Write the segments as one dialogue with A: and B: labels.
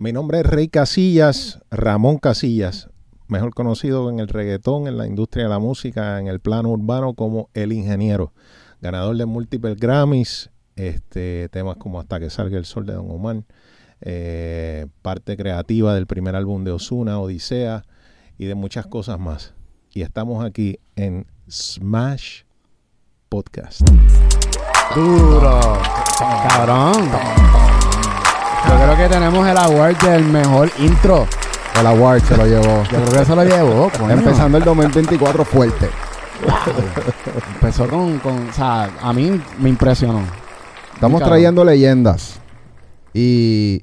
A: Mi nombre es Rey Casillas, Ramón Casillas, mejor conocido en el reggaetón, en la industria de la música, en el plano urbano como El Ingeniero. Ganador de múltiples Grammys, este, temas como Hasta que salga el sol de Don Omar, eh, parte creativa del primer álbum de Osuna, Odisea, y de muchas cosas más. Y estamos aquí en Smash Podcast.
B: Duro. Cabrón. Yo creo que tenemos el award del mejor intro.
C: El award se lo llevó.
B: Yo creo que se lo llevó. coño.
C: Empezando el 2024 fuerte.
B: Empezó con, con. O sea, a mí me impresionó.
C: Estamos
B: Cabrón.
C: trayendo leyendas. Y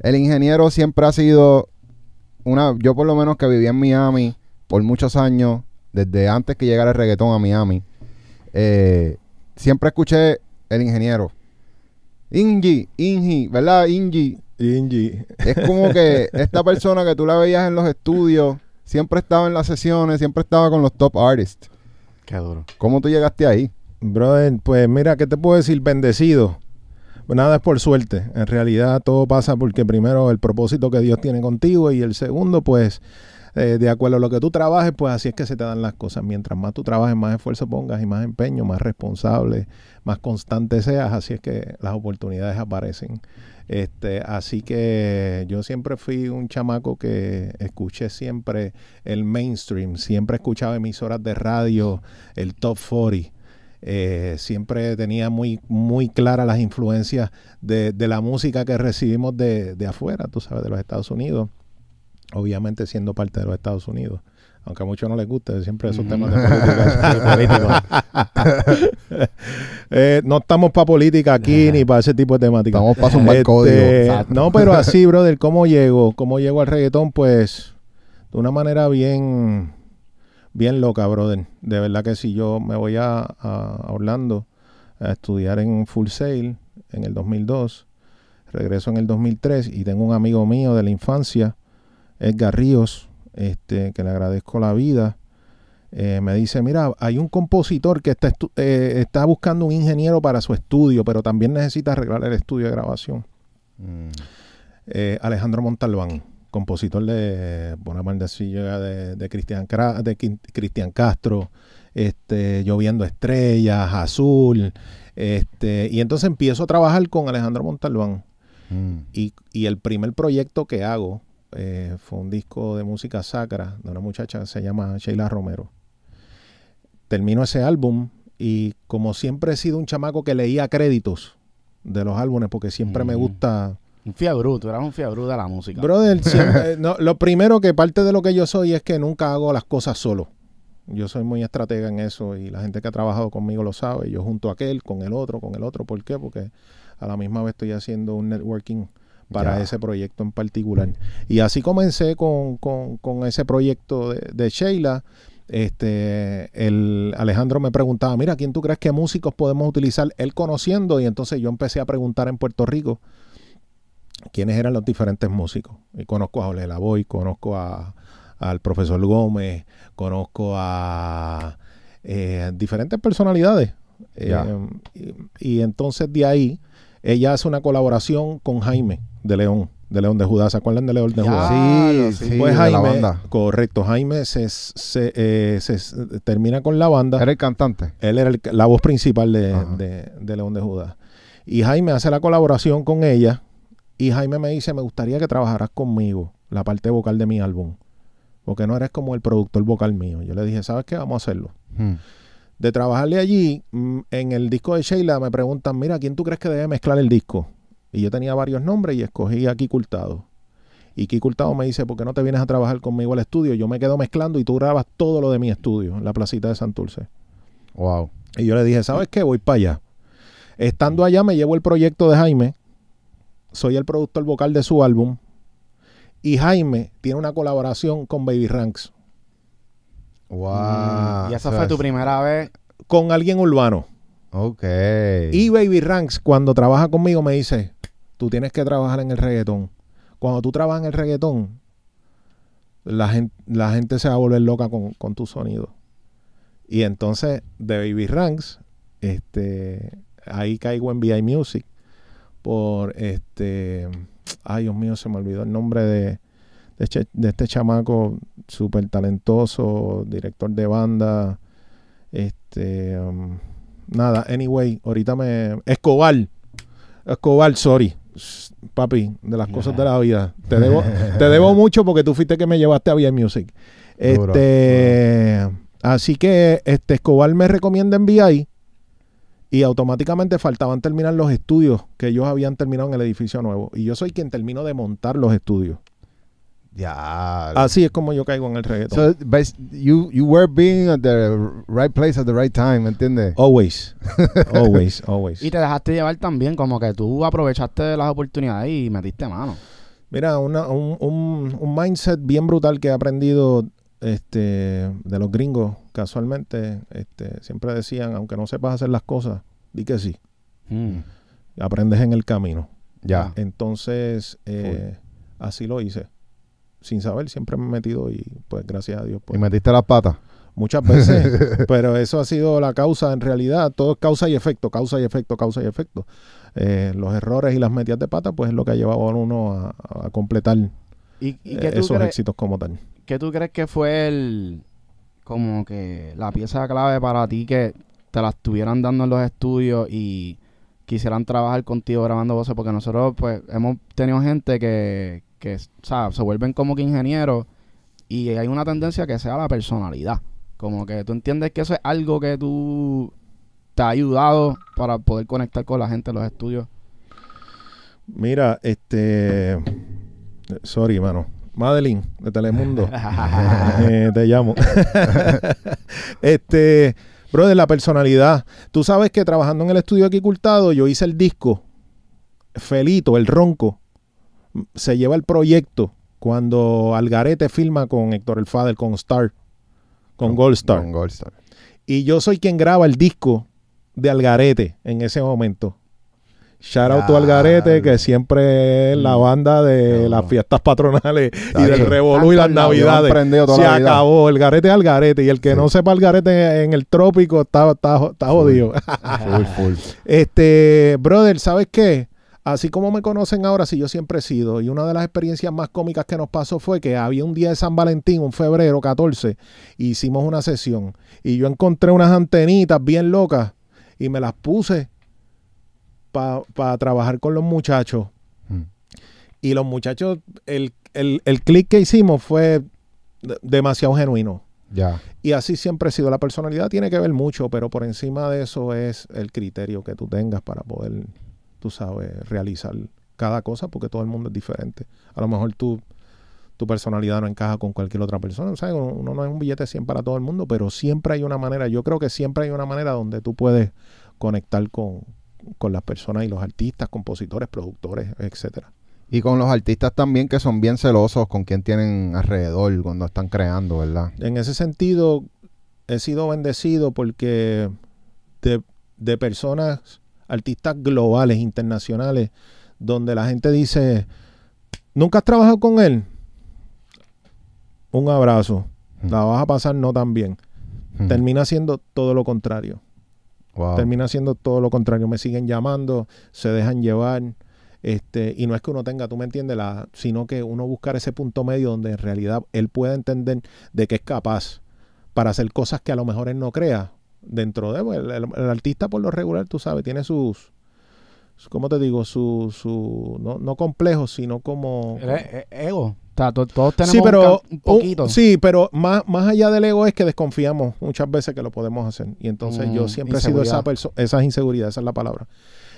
C: el ingeniero siempre ha sido una. Yo, por lo menos, que viví en Miami por muchos años, desde antes que llegara el reggaetón a Miami, eh, siempre escuché el ingeniero. Ingi, Ingi, ¿verdad? Ingi.
A: Ingi.
C: Es como que esta persona que tú la veías en los estudios, siempre estaba en las sesiones, siempre estaba con los top artists.
B: Qué duro.
C: ¿Cómo tú llegaste ahí?
A: Brother, pues mira, ¿qué te puedo decir? Bendecido. Nada es por suerte. En realidad todo pasa porque primero el propósito que Dios tiene contigo y el segundo, pues, eh, de acuerdo a lo que tú trabajes, pues así es que se te dan las cosas. Mientras más tú trabajes, más esfuerzo pongas y más empeño, más responsable, más constante seas, así es que las oportunidades aparecen. Este, así que yo siempre fui un chamaco que escuché siempre el mainstream, siempre escuchaba emisoras de radio, el top 40. Eh, siempre tenía muy, muy claras las influencias de, de la música que recibimos de, de afuera, tú sabes, de los Estados Unidos. Obviamente siendo parte de los Estados Unidos. Aunque a muchos no les guste, siempre esos temas de política. Eh, no estamos para política aquí ni para ese tipo de temática.
C: Estamos para zumbar
A: Este,
C: código.
A: No, pero así, brother, ¿cómo llego? ¿Cómo llego al reggaetón? Pues de una manera bien, bien loca, brother. De verdad que si yo me voy a, a Orlando a estudiar en Full Sail en el 2002, regreso en el 2003 y tengo un amigo mío de la infancia, Edgar Ríos, este, que le agradezco la vida. eh, me dice, mira, hay un compositor que está, eh, está buscando un ingeniero para su estudio, pero también necesita arreglar el estudio de grabación.
C: Mm.
A: Eh, Alejandro Montalbán, compositor de Bonamaldecilla de, de Cristian Castro, este, Lloviendo Estrellas, Azul, este, y entonces empiezo a trabajar con Alejandro Montalbán.
C: Mm.
A: Y, y el primer proyecto que hago eh, fue un disco de música sacra de una muchacha que se llama Sheila Romero. Termino ese álbum y como siempre he sido un chamaco que leía créditos de los álbumes porque siempre me gusta
B: Un fiabrú, tú eras un fiabrú de la música.
A: Brother, siempre- eh, no, lo primero que parte de lo que yo soy es que nunca hago las cosas solo. Yo soy muy estratega en eso y la gente que ha trabajado conmigo lo sabe. Yo junto a aquel, con el otro, con el otro. ¿Por qué? Porque a la misma vez estoy haciendo un networking para
C: Ya.
A: ese proyecto en particular. Y así comencé con, con- con ese proyecto de, de Sheila. Este, el Alejandro me preguntaba, mira, ¿quién tú crees que músicos podemos utilizar? Él conociendo, y entonces yo empecé a preguntar en Puerto Rico quiénes eran los diferentes músicos. Y conozco a Ole Lavoy, conozco a, al profesor Gómez, conozco a eh, diferentes personalidades. Eh, y, y entonces de ahí, ella hace una colaboración con Jaime de León, de León de Judá. ¿Se acuerdan de León de. Judá?
C: Sí,
B: sí.
C: sí,
A: Pues
C: de
A: Jaime,
C: la banda.
A: correcto, Jaime se, se, eh, se- termina con la banda.
C: Era el cantante.
A: Él era el- la voz principal de, de- de León de Judá. Y Jaime hace la colaboración con ella. Y Jaime me dice, me gustaría que trabajaras conmigo la parte vocal de mi álbum. Porque no eres como el productor vocal mío. Yo le dije, ¿sabes qué? Vamos a hacerlo.
C: Mm.
A: De trabajarle allí, mm, en el disco de Sheila me preguntan, mira, ¿quién tú crees que debe mezclar el disco? Y yo tenía varios nombres y escogí a Kiki Hurtado. Y Kiki Hurtado me dice, ¿por qué no te vienes a trabajar conmigo al estudio? Yo me quedo mezclando y tú grabas todo lo de mi estudio en la placita de Santurce.
C: Wow.
A: Y yo le dije, ¿sabes qué? Voy para allá. Estando allá me llevo el proyecto de Jaime. Soy el productor vocal de su álbum. Y Jaime tiene una colaboración con Baby Ranks.
C: Wow.
B: Y esa
C: O sea,
B: fue tu primera vez.
A: Con alguien urbano.
C: Ok.
A: Y Baby Ranks, cuando trabaja conmigo, me dice, tú tienes que trabajar en el reggaetón. Cuando tú trabajas en el reggaetón, la gente, la gente se va a volver loca con, con tu sonido. Y entonces, de Baby Ranks, este, ahí caigo en VI Music por este ay Dios mío, se me olvidó el nombre de, de, este, de este chamaco súper talentoso, director de banda, este, um, nada, anyway, ahorita me, Escobar, Escobar, sorry, papi, de las cosas de la vida, te debo, te debo mucho porque tú fuiste que me llevaste a bien Music.
C: Duro,
A: Este, así que este Escobar me recomienda en VI y automáticamente faltaban terminar los estudios que ellos habían terminado en el edificio nuevo. Y yo soy quien termino de montar los estudios.
C: Ya.
A: Así es como yo caigo en el reggaetón.
C: So, you, you were being at the right place at the right time, ¿me entiendes?
A: always, always, always.
B: Y te dejaste llevar también, como que tú aprovechaste las oportunidades y metiste mano.
A: Mira, una- un, un- un mindset bien brutal que he aprendido este, de los gringos, casualmente, este, siempre decían, aunque no sepas hacer las cosas, di que sí,
B: Mm.
A: aprendes en el camino.
C: Ya.
A: Entonces, eh, así lo hice. Sin saber, siempre me he metido y pues gracias a Dios.
C: Y
A: Pues,
C: metiste las patas.
A: muchas veces, pero eso ha sido la causa en realidad. Todo es causa y efecto, causa y efecto, causa y efecto. Eh, los errores y las metidas de pata, pues es lo que ha llevado a uno a, a completar
B: ¿Y, y
A: eh, esos
B: crees,
A: éxitos como tal.
B: qué tú crees que fue el como que la pieza clave para ti que te la estuvieran dando en los estudios y quisieran trabajar contigo grabando voces? Porque nosotros pues hemos tenido gente que, que sea, se vuelven como que ingenieros y hay una tendencia que sea la personalidad. Como que tú entiendes que eso es algo que tú te ha ayudado para poder conectar con la gente en los estudios.
A: Mira, este. Sorry, mano. Madeline, de Telemundo. Eh, te llamo. este, brother, la personalidad. Tú sabes que trabajando en el estudio aquí Cultado, yo hice el disco. Felito, el ronco, se lleva el proyecto cuando Algarete filma con Héctor El Fader, con Star, con Gold Star.
C: Con Gold Star.
A: Y yo soy quien graba el disco de Algarete en ese momento. Shout out to
C: Ya.
A: Algarete, que siempre es la banda de las fiestas patronales y del Revolú y las. Navidades. Se
C: la
A: acabó. El garete es Algarete. Y el que
C: Sí.
A: no sepa Algarete en el trópico está, está, está jodido.
C: Full, full.
A: Este, brother, ¿sabes qué? Así como me conocen ahora, sí, yo siempre he sido. Y una de las experiencias más cómicas que nos pasó fue que había un día de San Valentín, un febrero 14, y hicimos una sesión. Y yo encontré unas antenitas bien locas y me las puse para trabajar con los muchachos.
C: Mm.
A: Y los muchachos, el, el, el click que hicimos fue de- demasiado genuino.
C: Ya.
A: Y así siempre ha sido. La personalidad tiene que ver mucho, pero por encima de eso es el criterio que tú tengas para poder, tú sabes, realizar cada cosa, porque todo el mundo es diferente. A lo mejor tú, tu personalidad no encaja con cualquier otra persona. ¿sabes? Uno, uno no es un billete 100 para todo el mundo, pero siempre hay una manera, yo creo que siempre hay una manera donde tú puedes conectar con, con las personas y los artistas, compositores, productores, etcétera.
C: Y con los artistas también que son bien celosos con quien tienen alrededor cuando están creando, ¿verdad?
A: En ese sentido, he sido bendecido porque de, de personas, artistas globales, internacionales, donde la gente dice, ¿nunca has trabajado con él? Un abrazo.
C: Mm.
A: La vas a pasar no tan bien.
C: Mm.
A: Termina siendo todo lo contrario.
C: Wow.
A: Termina siendo todo lo contrario. Me siguen llamando, se dejan llevar. Este, y no es que uno tenga, tú me entiendes, la, sino que uno buscar ese punto medio donde en realidad él pueda entender de que es capaz para hacer cosas que a lo mejor él no crea. Dentro de pues, el, el- el artista por lo regular, tú sabes, tiene sus, su- ¿cómo te digo? Su, su no, no complejos, sino como...
B: E- e- ego. O sea, to- todos tenemos
A: Sí, pero
B: un, poquito.
A: un- sí, pero más, más allá del ego es que desconfiamos muchas veces que lo podemos hacer. Y entonces
B: Mm,
A: yo siempre he sido esa
B: inseguridad.
A: persona, esa inseguridad, esa es la palabra.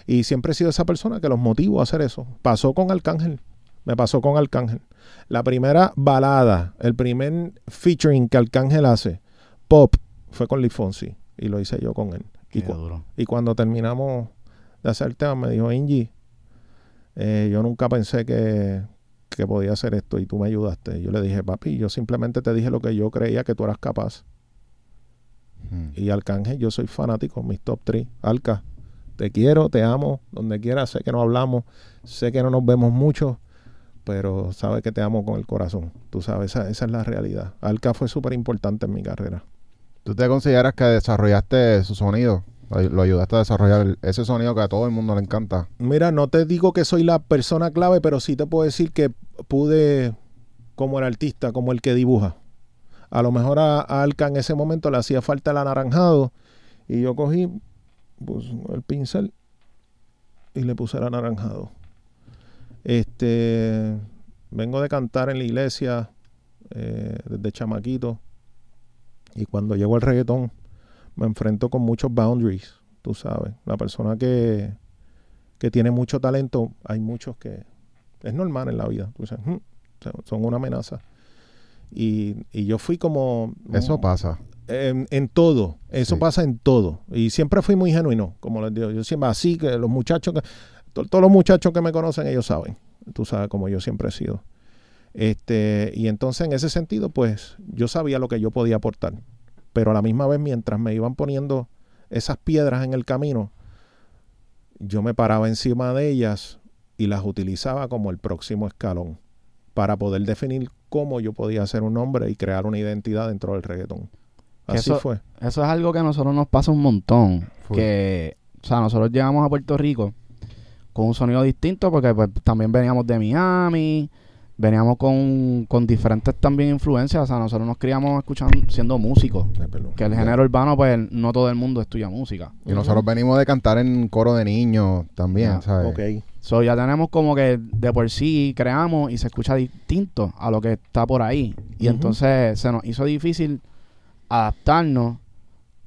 A: Y siempre he sido esa persona que los motivo a hacer eso. Pasó con Arcángel. Me pasó con Arcángel. La primera balada, el primer featuring que Arcángel hace, pop, fue con Lee Fonsi. Y lo hice yo con él. Y,
B: Qué
A: cu-
B: duro.
A: y cuando terminamos de hacer el tema, me dijo, Ingy, eh, yo nunca pensé que, que podía hacer esto y tú me ayudaste. Yo le dije, papi, yo simplemente te dije lo que yo creía que tú eras capaz.
C: Mm.
A: Y Arcángel, yo soy fanático, mis top 3. Alca, te quiero, te amo, donde quieras, sé que no hablamos, sé que no nos vemos mucho, pero sabes que te amo con el corazón. Tú sabes, esa, esa es la realidad. Alca fue súper importante en mi carrera.
C: ¿Tú te consideras que desarrollaste su sonido? Lo, ayudaste a desarrollar ese sonido que a todo el mundo le encanta.
A: Mira, no te digo que soy la persona clave, pero sí te puedo decir que pude, como el artista, como el que dibuja. A lo mejor a, a Alca en ese momento le hacía falta el anaranjado y yo cogí pues, el pincel y le puse el anaranjado. Este, vengo de cantar en la iglesia eh, desde chamaquito y cuando llego al reggaetón me enfrento con muchos boundaries, tú sabes. La persona que, que tiene mucho talento, hay muchos que es normal en la vida. tú sabes, "Mm", son- son una amenaza. Y, y yo fui como...
C: Eso pasa.
A: En, en todo, eso
C: Sí.
A: pasa en todo. Y siempre fui muy genuino, como les digo. Yo siempre así, que los muchachos, que, to- todos los muchachos que me conocen, ellos saben. Tú sabes como yo siempre he sido. Este, y entonces en ese sentido, pues yo sabía lo que yo podía aportar. Pero a la misma vez, mientras me iban poniendo esas piedras en el camino, yo me paraba encima de ellas y las utilizaba como el próximo escalón para poder definir cómo yo podía ser un hombre y crear una identidad dentro del reggaetón. Así
B: eso-
A: fue.
B: Eso es algo que a nosotros nos pasa un montón. Que, o sea, nosotros llegamos a Puerto Rico con un sonido distinto porque pues, también veníamos de Miami, veníamos con, con diferentes también influencias. O sea, nosotros nos criamos escuchando, siendo músicos. Que el género urbano, pues no todo el mundo estudia música.
C: Y nosotros venimos de cantar en coro de niños también,
B: Ya,
C: ¿sabes?
A: Ok.
B: So, ya tenemos como que de por sí creamos y se escucha distinto a lo que está por ahí. Y entonces se nos hizo difícil adaptarnos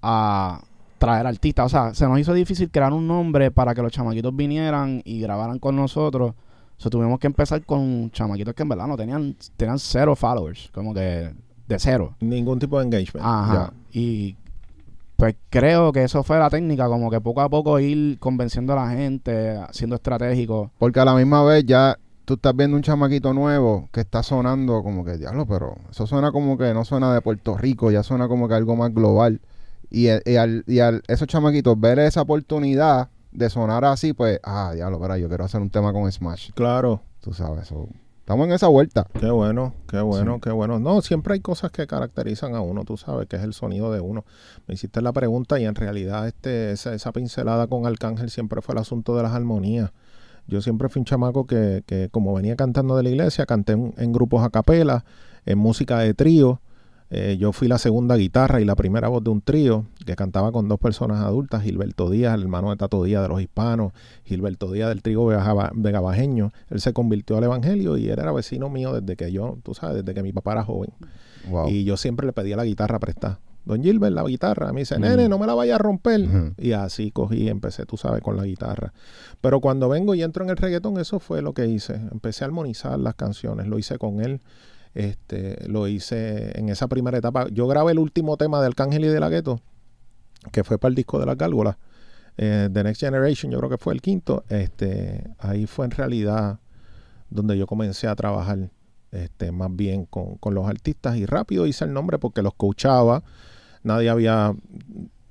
B: a traer artistas. O sea, se nos hizo difícil crear un nombre para que los chamaquitos vinieran y grabaran con nosotros. So, tuvimos que empezar con chamaquitos que en verdad no tenían, tenían cero followers, como que de cero.
A: Ningún tipo de engagement.
B: Ajá. Y pues creo que eso fue la técnica, como que poco a poco ir convenciendo a la gente, siendo estratégico.
C: Porque a la misma vez ya tú estás viendo un chamaquito nuevo que está sonando como que, diablo, pero eso suena como que no suena de Puerto Rico, ya suena como que algo más global. Y, el- y al, y al esos chamaquitos ver esa oportunidad de sonar así, pues, ah, diablo, pero yo quiero hacer un tema con Smash.
A: Claro.
C: Tú sabes, so, estamos en esa vuelta.
A: Qué bueno, qué bueno,
C: Sí.
A: qué bueno. No, siempre hay cosas que caracterizan a uno, tú sabes, que es el sonido de uno. Me hiciste la pregunta y en realidad este, esa, esa pincelada con Arcángel siempre fue el asunto de las armonías. Yo siempre fui un chamaco que, que como venía cantando de la iglesia, canté en, en grupos a capela, en música de trío. Eh, yo fui la segunda guitarra y la primera voz de un trío que cantaba con dos personas adultas, Gilberto Díaz, el hermano de Tato Díaz de los hispanos, Gilberto Díaz del trigo vega- vegabajeño. Él se convirtió al evangelio y él era vecino mío desde que yo, tú sabes, desde que mi papá era joven.
C: Wow.
A: Y yo siempre le pedía la guitarra prestada. Don Gilbert, la guitarra. Me dice, nene, no me la vaya a romper. Y así cogí y empecé, tú sabes, con la guitarra. Pero cuando vengo y entro en el reggaetón, eso fue lo que hice. Empecé a armonizar las canciones. Lo hice con él. Este, lo hice en esa primera etapa. Yo grabé el último tema de Arcángel y de la Gueto, que fue para el disco de las gárgolas. Eh, The Next Generation, yo creo que fue el quinto. Este, ahí fue en realidad donde yo comencé a trabajar este, más bien con, con los artistas y rápido hice el nombre porque los coachaba. Nadie había,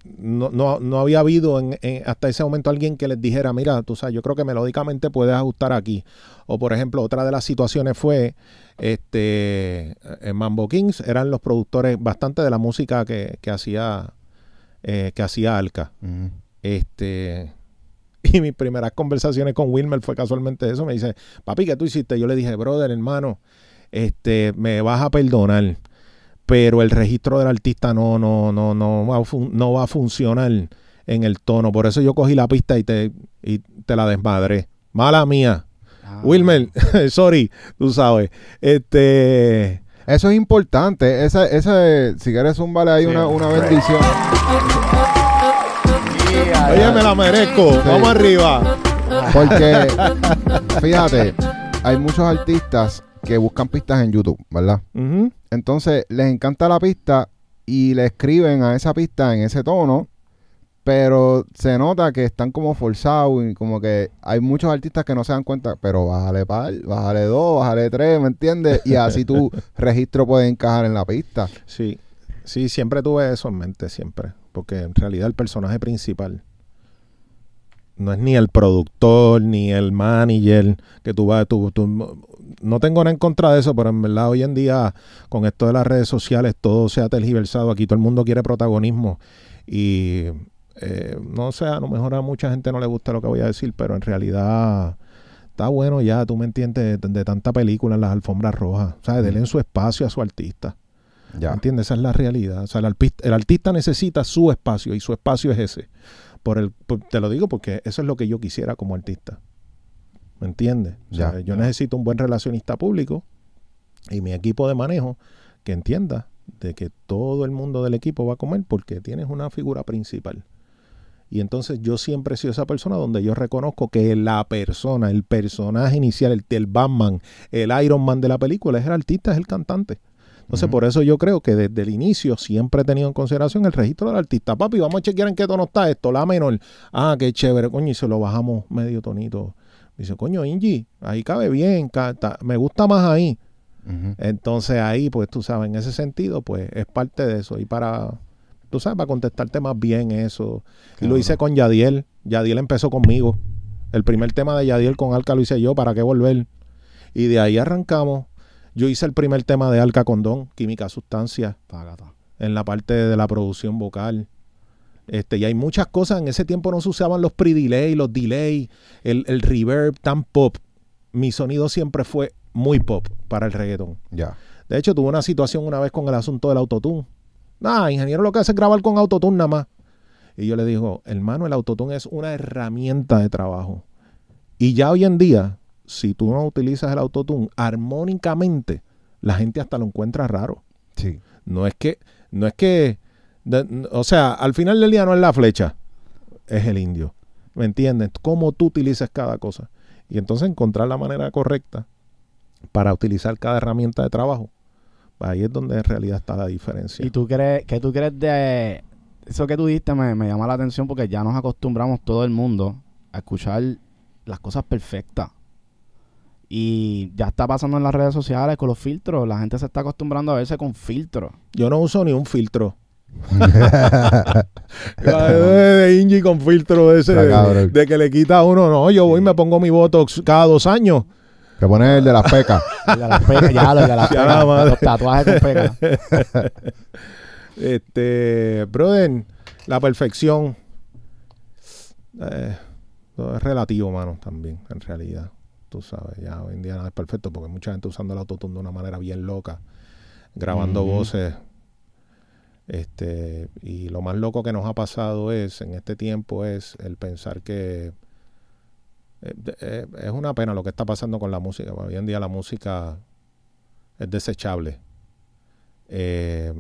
A: no, no, no había habido en- en- hasta ese momento alguien que les dijera, mira, tú sabes, yo creo que melódicamente puedes ajustar aquí. O por ejemplo, otra de las situaciones fue, este, en Mambo Kings eran los productores bastante de la música que, que hacía, eh, que hacía Alca. Este, y mis primeras conversaciones con Wilmer fue casualmente eso. Me dice, papi, ¿qué tú hiciste? Yo le dije, brother, hermano, este, me vas a perdonar, pero el registro del artista no, no, no, no va a, no va a funcionar en el tono. Por eso yo cogí la pista y te, y te la desmadré. Mala mía.
B: Ah.
A: Wilmer, sorry, tú sabes. Este,
C: Eso es importante. Ese, ese, si quieres zúmbale ahí
A: Sí.
C: una, una bendición.
A: oye, me la merezco. Vamos arriba.
C: Porque, fíjate, hay muchos artistas que buscan pistas en YouTube, ¿verdad?
A: Ujú.
C: Entonces, les encanta la pista y le escriben a esa pista en ese tono, pero se nota que están como forzados y como que hay muchos artistas que no se dan cuenta, pero bájale par, bájale dos, bájale tres, ¿me entiendes? Y así tu registro puede encajar en la pista.
A: Sí, sí, siempre tuve eso en mente, siempre. Porque en realidad el personaje principal no es ni el productor, ni el manager, que tú vas, tú, tú- no tengo nada en contra de eso, pero en verdad hoy en día, con esto de las redes sociales, todo se ha tergiversado. Aquí todo el mundo quiere protagonismo. Y eh, no sé, a lo mejor a mucha gente no le gusta lo que voy a decir, pero en realidad está bueno ya, tú me entiendes, de, de tanta película en las alfombras rojas. O sea, denle su espacio a su artista.
C: Ya.
A: ¿Entiendes? Esa es la realidad. O sea, el, artista necesita su espacio y su espacio es ese. Por el, por- te lo digo porque eso es lo que yo quisiera como artista. ¿Me entiendes? O sea,
C: Ya.
A: yo necesito un buen relacionista público y mi equipo de manejo que entienda de que todo el mundo del equipo va a comer porque tienes una figura principal. Y entonces yo siempre he sido esa persona donde yo reconozco que la persona, el personaje inicial, el, el Batman, el Iron Man de la película es el artista, es el cantante. Entonces, por eso yo creo que desde el inicio siempre he tenido en consideración el registro del artista. Papi, vamos a chequear en qué tono está esto, la menor. Ah, qué chévere, coño, y se lo bajamos medio tonito. Dice, coño, Ingy, ahí cabe bien, me gusta más ahí. Entonces ahí, pues tú sabes, en ese sentido, pues es parte de eso. Y para, tú sabes, para contestarte más bien eso. Y lo hice con Yadiel. Yadiel empezó conmigo. El primer tema de Yadiel con Alca lo hice yo, ¿para qué volver? Y de ahí arrancamos. Yo hice el primer tema de Alca con Don, Química Sustancia, en la parte de la producción vocal. Este, y hay muchas cosas. En ese tiempo no se usaban los pre-delay, los delay, el, el reverb tan pop. Mi sonido siempre fue muy pop para el reggaetón.
C: Ya.
A: De hecho, tuve una situación una vez con el asunto del autotune. Nah, ingeniero lo que hace es grabar con autotune nada más. Y yo le digo, hermano, el autotune es una herramienta de trabajo. Y ya hoy en día, si tú no utilizas el autotune armónicamente, la gente hasta lo encuentra raro.
C: Sí.
A: No es que, no es que, de- o sea, al final del día no es la flecha, es el indio. ¿Me entiendes? Cómo tú utilizas cada cosa. Y entonces encontrar la manera correcta para utilizar cada herramienta de trabajo. Ahí es donde en realidad está la diferencia.
B: ¿Y tú crees, qué tú crees de eso que tú dijiste? Me, me llama la atención porque ya nos acostumbramos todo el mundo a escuchar las cosas perfectas. Y ya está pasando en las redes sociales con los filtros. La gente se está acostumbrando a verse con filtros.
A: Yo no uso ni un filtro. de Ingy con filtro ese, de, que le quita a uno. No, yo voy y me pongo mi botox cada dos años.
C: Que pone el de las pecas.
B: El de las pecas, ya, lo de las pecas, los tatuajes con pecas.
A: Este, brother, la perfección eh, es relativo, mano, también, en realidad. Tú sabes, ya hoy en día nada es perfecto porque mucha gente usando el autotune de una manera bien loca, grabando voces. Este, y lo más loco que nos ha pasado es, en este tiempo, es el pensar que eh, eh, es una pena lo que está pasando con la música. Hoy en día la música es desechable. Eh,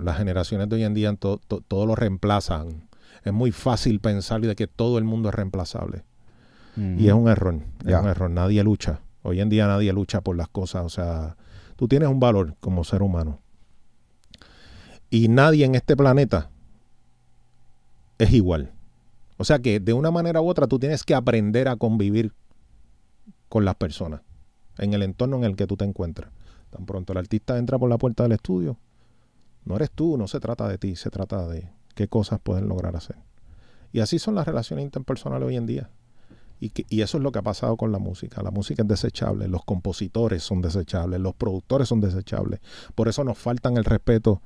A: las generaciones de hoy en día to- to- todo lo reemplazan. Es muy fácil pensar de que todo el mundo es reemplazable. Y es un error. Es un error. Nadie lucha. Hoy en día nadie lucha por las cosas. O sea, tú tienes un valor como ser humano. Y nadie en este planeta es igual. O sea que de una manera u otra tú tienes que aprender a convivir con las personas en el entorno en el que tú te encuentras. Tan pronto el artista entra por la puerta del estudio, no eres tú, no se trata de ti, se trata de qué cosas pueden lograr hacer. Y así son las relaciones interpersonales hoy en día. Y, y eso es lo que ha pasado con la música. La música es desechable, los compositores son desechables, los productores son desechables. Por eso nos faltan el respeto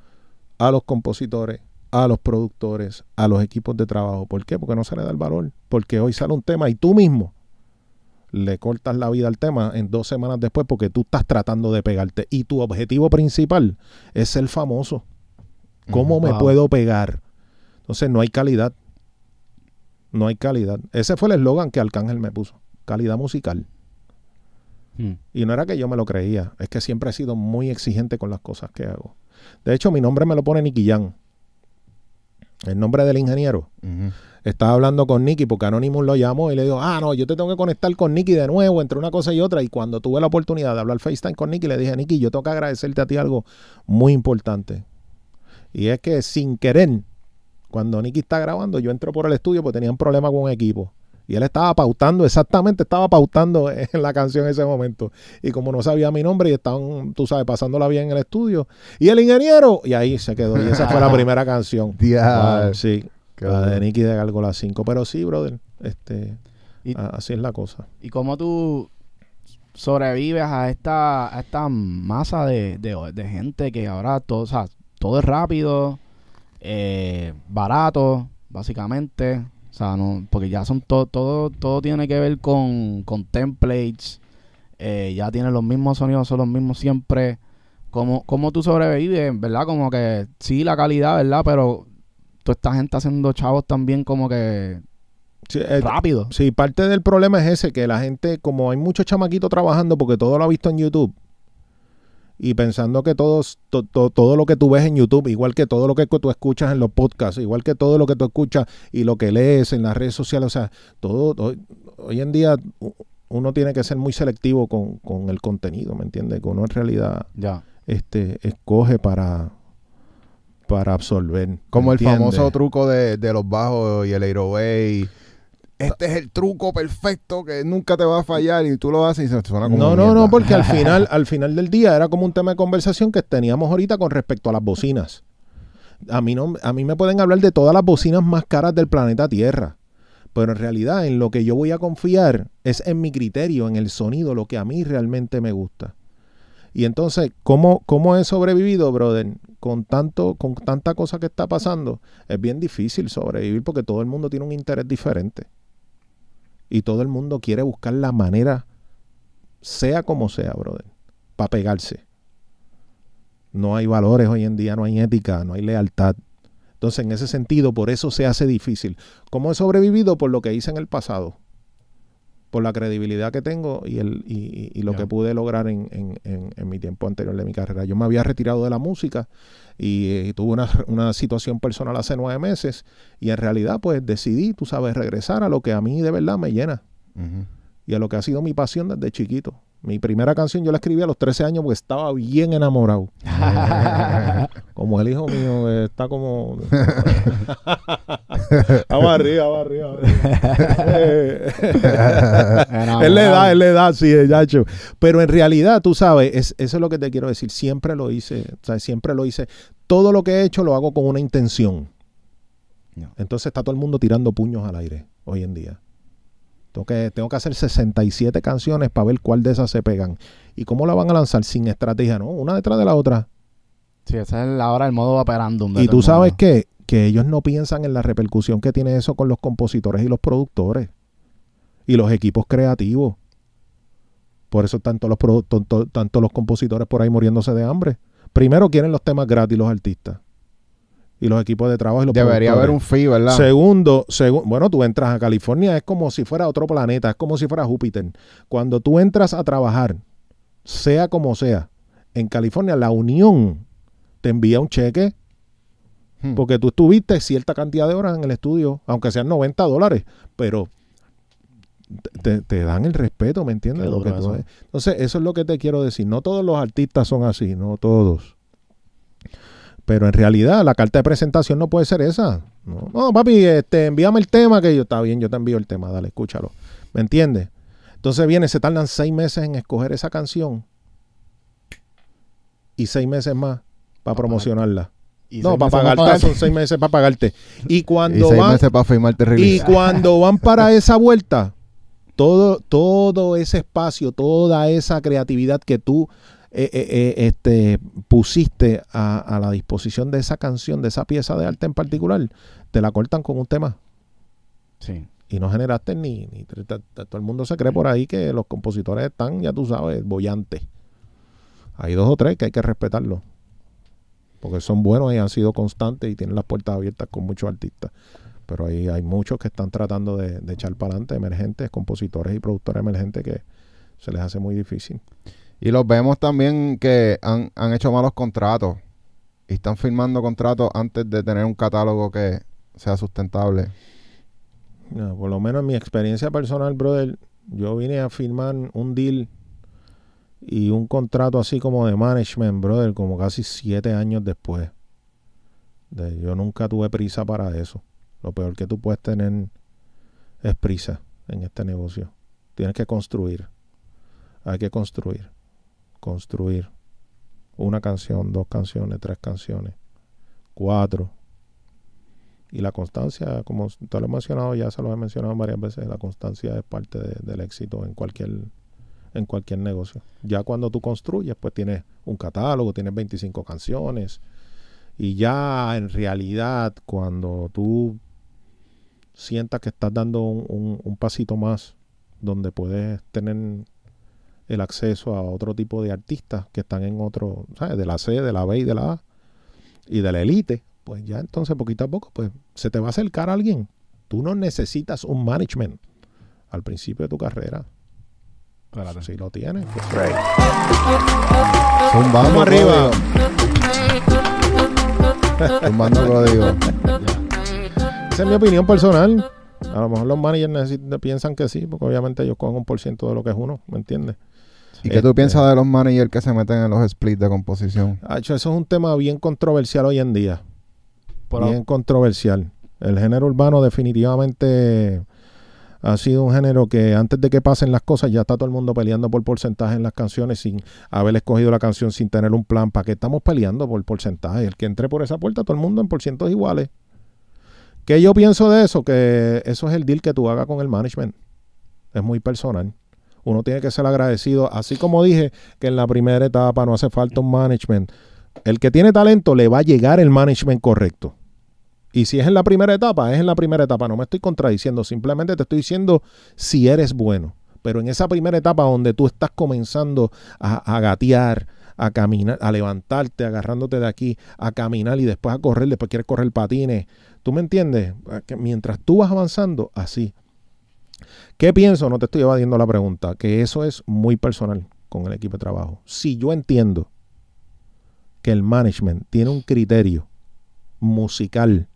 A: a los compositores, a los productores, a los equipos de trabajo. ¿Por qué? Porque no se le da el valor. Porque hoy sale un tema y tú mismo le cortas la vida al tema en dos semanas después porque tú estás tratando de pegarte. Y tu objetivo principal es ser famoso. ¿Cómo me
B: Wow.
A: puedo pegar? Entonces no hay calidad. No hay calidad. Ese fue el eslogan que Arcángel me puso. Calidad musical.
B: Hmm.
A: Y no era que yo me lo creía, es que siempre he sido muy exigente con las cosas que hago. De hecho, mi nombre me lo pone Nicky Jan. El nombre del ingeniero. Estaba hablando con Nicky porque Anonymous lo llamó y le dijo, ah, no, yo te tengo que conectar con Nicky de nuevo entre una cosa y otra. Y cuando tuve la oportunidad de hablar FaceTime con Nicky, le dije, Nicky, yo tengo que agradecerte a ti algo muy importante. Y es que sin querer, cuando Nicky está grabando, yo entro por el estudio porque tenía un problema con un equipo. Y él estaba pautando, exactamente estaba pautando en la canción en ese momento. Y como no sabía mi nombre y estaban, tú sabes, pasándola bien en el estudio. Y el ingeniero, y ahí se quedó. Y esa fue la primera canción. Wow, sí,
C: Qué
A: la de. Nicky de Gárgola 5. Pero sí, brother, este,
B: Y-
A: así es la cosa.
B: ¿Y cómo tú sobrevives a esta, a esta masa de, de- de gente que ahora todo, o sea, todo es rápido, eh, barato, básicamente. O sea, no, porque ya son todo, todo, todo tiene que ver con, con templates. eh, ya tienen los mismos sonidos, son los mismos siempre. ¿Cómo, cómo tú sobrevives, verdad? Como que sí, la calidad, ¿verdad? Pero toda esta gente haciendo chavos también como que
A: Sí, eh,
B: rápido.
A: Sí, parte del problema es ese, que la gente, como hay muchos chamaquitos trabajando porque todo lo ha visto en YouTube y pensando que todos, to- to- todo lo que tú ves en YouTube, igual que todo lo que tú escuchas en los podcasts, igual que todo lo que tú escuchas y lo que lees en las redes sociales, o sea, todo, hoy, hoy en día uno tiene que ser muy selectivo con, con el contenido, ¿me entiendes? Que uno en realidad
B: Ya.
A: este, escoge para, para absorber.
C: Como el famoso truco de, de los bajos y el 808. Este es el truco perfecto que nunca te va a fallar y tú lo haces y se suena como
A: No, no,
C: mierda.
A: no, porque al final, al final del día era como un tema de conversación que teníamos ahorita con respecto a las bocinas. A mí, no, a mí me pueden hablar de todas las bocinas más caras del planeta Tierra. Pero en realidad en lo que yo voy a confiar es en mi criterio, en el sonido, lo que a mí realmente me gusta. Y entonces, ¿cómo, cómo he sobrevivido, brother? Con tanto, con tanta cosa que está pasando, es bien difícil sobrevivir porque todo el mundo tiene un interés diferente. Y todo el mundo quiere buscar la manera sea como sea, brother, para pegarse. No hay valores hoy en día, no hay ética, no hay lealtad. Entonces, en ese sentido, por eso se hace difícil. ¿Cómo he sobrevivido? Por lo que hice en el pasado. Por la credibilidad que tengo y, el, y, y- y lo que pude lograr en, en- en- en mi tiempo anterior de mi carrera. Yo me había retirado de la música y, eh, tuve una, una situación personal hace nueve meses y en realidad pues decidí, tú sabes, regresar a lo que a mí de verdad me llena y a lo que ha sido mi pasión desde chiquito. Mi primera canción yo la escribí a los 13 años porque estaba bien enamorado. Como el hijo mío eh, está como... vamos arriba, vamos arriba. Es la edad, es la edad, sí, yacho. Pero en realidad, tú sabes, es- eso es lo que te quiero decir. Siempre lo hice, o sea, siempre lo hice. Todo lo que he hecho lo hago con una intención. Entonces está todo el mundo tirando puños al aire hoy en día. Tengo que, tengo que hacer 67 canciones para ver cuál de esas se pegan. ¿Y cómo la van a lanzar sin estrategia? No, una detrás de la otra.
B: Sí, esa es la hora del modo operandum. de
A: Y tú
B: el
A: sabes qué? que ellos no piensan en la repercusión que tiene eso con los compositores y los productores y los equipos creativos. Por eso tanto los, tanto, tanto los compositores por ahí muriéndose de hambre. Primero quieren los temas gratis los artistas y los equipos de trabajo y los
C: Debería haber un fee, ¿verdad?
A: Segundo, segu- bueno, tú entras a California, es como si fuera otro planeta, es como si fuera Júpiter. Cuando tú entras a trabajar, sea como sea, en California la unión te envía un cheque
C: Hmm.
A: porque tú estuviste cierta cantidad de horas en el estudio, aunque sean 90 dólares, pero te, te dan el respeto, ¿me entiendes? Lo que tú. Entonces, eso es lo que te quiero decir. No todos los artistas son así, no todos. Pero en realidad la carta de presentación no puede ser esa. No, no, papi, este, envíame el tema que yo, está bien, yo te envío el tema, dale, escúchalo. ¿Me entiendes? Entonces viene, se tardan seis meses en escoger esa canción y seis meses más para
B: Pa'
A: promocionarla.
B: Y
A: No, para pagarte
B: pagarte.
A: son seis meses para pagarte. Y
C: Y
A: cuando
C: seis
A: van,
C: meses para firmarte
A: y cuando van para esa vuelta, todo, todo ese espacio, toda esa creatividad que tú eh, eh, eh, este, pusiste a, a la disposición de esa canción, de esa pieza de arte en particular, te la cortan con un tema.
B: Sí.
A: Y no generaste ni, ni todo el mundo se cree por ahí que los compositores están, ya tú sabes, bollantes. Hay dos o tres que hay que respetarlos. Porque son buenos y han sido constantes y tienen las puertas abiertas con muchos artistas. Pero hay, hay muchos que están tratando de, de echar para adelante, emergentes, compositores y productores emergentes que se les hace muy difícil.
C: Y los vemos también que han, han hecho malos contratos. Y están firmando contratos antes de tener un catálogo que sea sustentable.
A: No, por lo menos en mi experiencia personal, brother, yo vine a firmar un deal y un contrato así como de management, brother, como casi siete años después. De- yo nunca tuve prisa para eso. Lo peor que tú puedes tener es prisa en este negocio. Tienes que construir. Hay que construir. Construir. Una canción, dos canciones, tres canciones, cuatro. Y la constancia, como te lo he mencionado, ya se lo he mencionado varias veces, la constancia es parte de- del éxito en cualquier, en cualquier negocio. Ya cuando tú construyes, pues tienes un catálogo, tienes 25 canciones. Y ya en realidad, cuando tú sientas que estás dando un- un pasito más donde puedes tener el acceso a otro tipo de artistas que están en otro, ¿sabes? De la C, de la B y de la A y de la elite, pues ya entonces poquito a poco, pues se te va a acercar alguien. Tú no necesitas un management al principio de tu carrera.
B: Espérate.
A: Si lo tienes, pues,
C: Zumbando
A: Vamos arriba.
C: Zumbando código.
A: Esa es mi opinión personal. A lo mejor los managers piensan que sí, porque obviamente ellos cogen un por ciento de lo que es uno, ¿me entiendes?
C: ¿Y qué tú
A: Este-
C: piensas de los managers que se meten en los splits de composición?
A: Hacho, eso es un tema bien controversial hoy en día.
B: Pero-
A: bien controversial. El género urbano definitivamente ha sido un género que antes de que pasen las cosas ya está todo el mundo peleando por porcentaje en las canciones sin haber escogido la canción, sin tener un plan. ¿Para qué estamos peleando por porcentaje? El que entre por esa puerta, todo el mundo en porcientos iguales. ¿Qué yo pienso de eso? Que eso es el deal que tú hagas con el management. Es muy personal. Uno tiene que ser agradecido. Así como dije que en la primera etapa no hace falta un management. El que tiene talento le va a llegar el management correcto. Y si es en la primera etapa, es en la primera etapa. No me estoy contradiciendo. Simplemente te estoy diciendo si eres bueno. Pero en esa primera etapa donde tú estás comenzando a, gatear, a caminar, a levantarte, agarrándote de aquí, a caminar y después a correr, después quieres correr patines. ¿Tú me entiendes? Que mientras tú vas avanzando, así. ¿Qué pienso? No te estoy evadiendo la pregunta. Que eso es muy personal con el equipo de trabajo. Si yo entiendo que el management tiene un criterio musical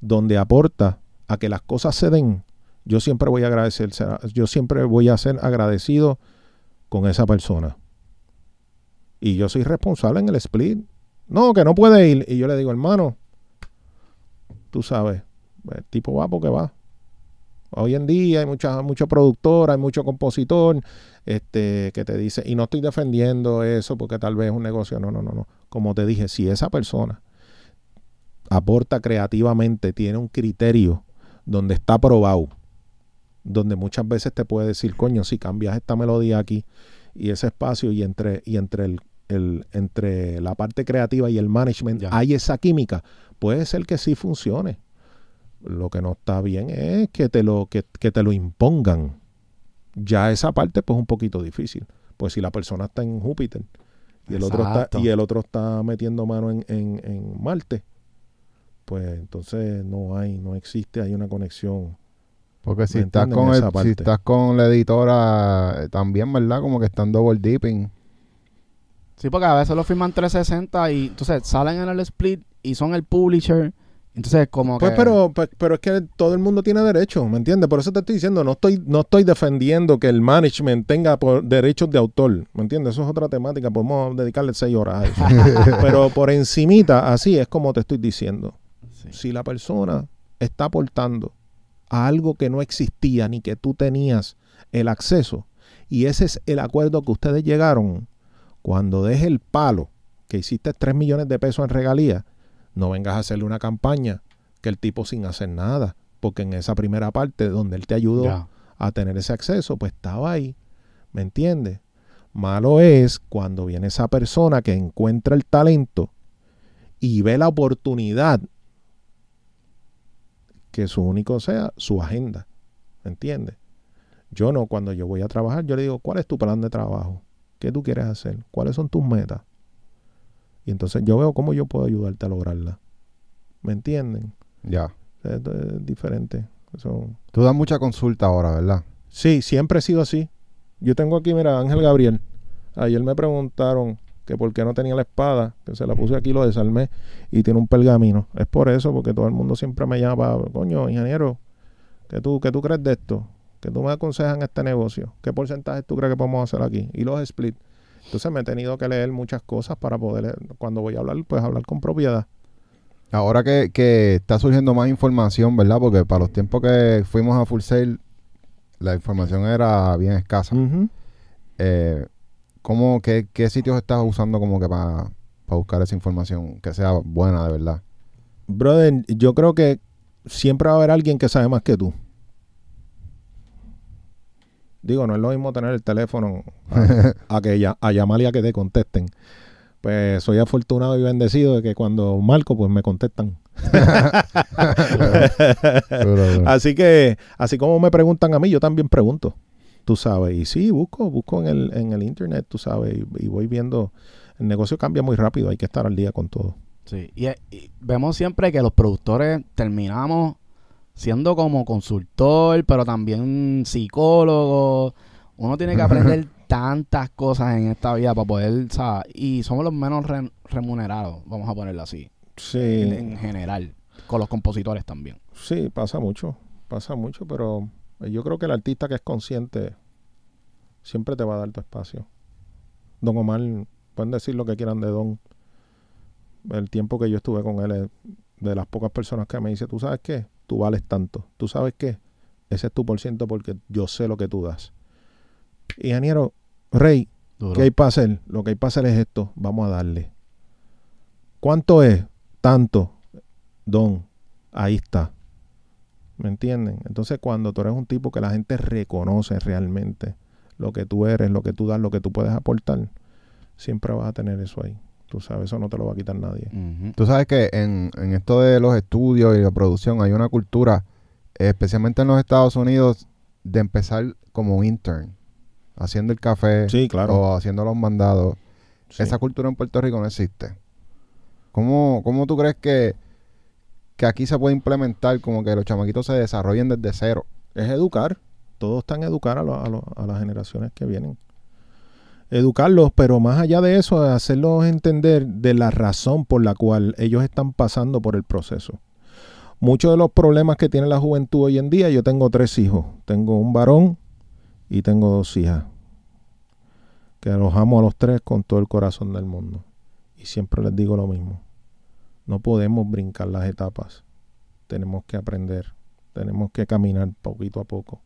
A: donde aporta a que las cosas se den, yo siempre voy a agradecer, yo siempre voy a ser agradecido con esa persona. Y yo soy responsable en el split. No, que no puede ir. Y yo le digo, hermano, tú sabes, el tipo va porque va. Hoy en día hay mucha, mucho productor, hay mucho compositor este, que te dice, y no estoy defendiendo eso porque tal vez es un negocio, no, no, no, no. Como te dije, si esa persona aporta creativamente, tiene un criterio donde está aprobado, donde muchas veces te puede decir, coño, si cambias esta melodía aquí y ese espacio y entre, y entre el, el- entre la parte creativa y el management
B: Ya.
A: hay esa química, puede ser que sí funcione. Lo que no está bien es que te lo, que, que te lo impongan. Ya esa parte pues es un poquito difícil. Pues si la persona está en Júpiter y el otro está, y el otro está metiendo mano en, en, en Marte, pues entonces no hay, no existe, hay una conexión.
C: Porque si
A: ¿Me
C: estás, con el, si estás con la editora, eh, también, ¿verdad? Como que están double dipping.
B: Sí, porque a veces lo firman 360 y entonces salen en el split y son el publisher. Entonces, como
A: Pues
B: que.
A: pero, pues, pero es que todo el mundo tiene derecho, ¿me entiendes? Por eso te estoy diciendo, no estoy, no estoy defendiendo que el management tenga por- derechos de autor, ¿me entiendes? Eso es otra temática, podemos dedicarle seis horas a eso. pero por encimita, así es como te estoy diciendo.
B: Sí.
A: Si la persona está aportando a algo que no existía ni que tú tenías el acceso, y ese es el acuerdo que ustedes llegaron, cuando deje el palo que hiciste 3 millones de pesos en regalías, no vengas a hacerle una campaña que el tipo sin hacer nada, porque en esa primera parte donde él te ayudó a tener ese acceso, pues estaba ahí, ¿me entiendes? Malo es cuando viene esa persona que encuentra el talento y ve la oportunidad que su único sea su agenda, ¿me entiendes? Yo no, cuando yo voy a trabajar, yo le digo, ¿cuál es tu plan de trabajo? ¿Qué tú quieres hacer? ¿Cuáles son tus metas? Y entonces yo veo cómo yo puedo ayudarte a lograrla. ¿Me entienden?
C: Ya.
A: Es, es diferente. Eso-
C: Tú das mucha consulta ahora, ¿verdad?
A: Sí, siempre he sido así. Yo tengo aquí, mira, Ángel Gabriel. Ayer me preguntaron que por qué no tenía la espada, que se la puse aquí, lo desarmé y tiene un pergamino. Es por eso, porque todo el mundo siempre me llama, coño, ingeniero, ¿qué tú, ¿qué tú crees de esto? ¿Qué tú me aconsejas en este negocio? ¿Qué porcentaje tú crees que podemos hacer aquí? Y los split. Entonces me he tenido que leer muchas cosas para poder, cuando voy a hablar, pues hablar con propiedad.
C: Ahora que, que está surgiendo más información, ¿verdad? Porque para los tiempos que fuimos a Full Sail, la información era bien escasa. Eh, ¿cómo, qué, qué sitios estás usando como que para buscar esa información que sea buena de verdad?
A: Brother, yo creo que siempre va a haber alguien que sabe más que tú. Digo, no es lo mismo tener el teléfono a, a que ya, a llamar y a que te contesten. pues soy afortunado y bendecido de que cuando marco, pues me contestan. Así que, así como me preguntan a mí, yo también pregunto, tú sabes. Y sí, busco, busco en el, en el internet, tú sabes, y, y voy viendo. El negocio cambia muy rápido, hay que estar al día con todo.
B: Sí, y, y vemos siempre que los productores terminamos siendo como consultor, pero también psicólogo. Uno tiene que aprender tantas cosas en esta vida para poder, ¿sabes? Y somos los menos re- remunerados, vamos a ponerlo así, en,
A: Sí,
B: en general, con los compositores también.
A: sí, pasa mucho, pasa mucho, pero yo creo que el artista que es consciente siempre te va a dar tu espacio. Don Omar, pueden decir lo que quieran de Don. El tiempo que yo estuve con él es de las pocas personas que me dice, tú sabes qué, tú vales tanto, tú sabes qué, ese es tu por ciento porque yo sé lo que tú das. Ingeniero, Rey,
B: Duro.
A: ¿Qué hay para hacer? Lo que hay para hacer es esto. Vamos a darle. ¿Cuánto es? Tanto. Don. Ahí está. ¿Me entienden? Entonces, cuando tú eres un tipo que la gente reconoce realmente lo que tú eres, lo que tú das, lo que tú puedes aportar, siempre vas a tener eso ahí. Tú sabes, eso no te lo va a quitar nadie.
C: Tú sabes que en, en esto de los estudios y la producción hay una cultura, especialmente en los Estados Unidos, de empezar como intern, haciendo el café
A: Sí, claro.
C: o haciendo los mandados.
A: Sí.
C: Esa cultura en Puerto Rico no existe. ¿Cómo, cómo tú crees que, que aquí se puede implementar como que los chamaquitos se desarrollen desde cero?
A: es educar. Todos están educar a, lo- a, lo- a las generaciones que vienen. Educarlos, pero más allá de eso, hacerlos entender de la razón por la cual ellos están pasando por el proceso. Muchos de los problemas que tiene la juventud hoy en día, yo tengo tres hijos. Tengo un varón y tengo dos hijas. Que los amo a los tres con todo el corazón del mundo. Y siempre les digo lo mismo. No podemos brincar las etapas. Tenemos que aprender. Tenemos que caminar poquito a poco.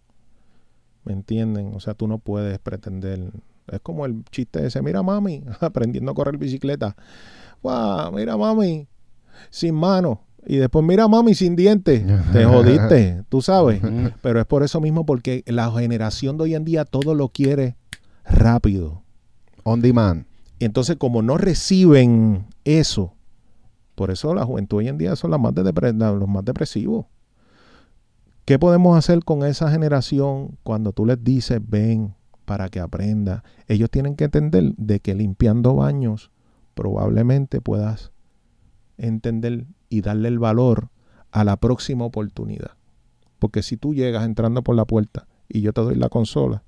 A: ¿Me entienden? O sea, tú no puedes pretender. Es como el chiste ese. Mira, mami, aprendiendo a correr bicicleta. ¡Wow! Mira, mami, sin mano. Y después, mira, mami, sin dientes. Te jodiste, tú sabes. Pero es por eso mismo, porque la generación de hoy en día todo lo quiere rápido.
C: On demand.
A: Y entonces, como no reciben eso, por eso la juventud hoy en día son las más de los más depresivos. ¿Qué podemos hacer con esa generación cuando tú les dices, ven para que aprenda? Ellos tienen que entender de que limpiando baños probablemente puedas entender y darle el valor a la próxima oportunidad. Porque si tú llegas entrando por la puerta y yo te doy la consola,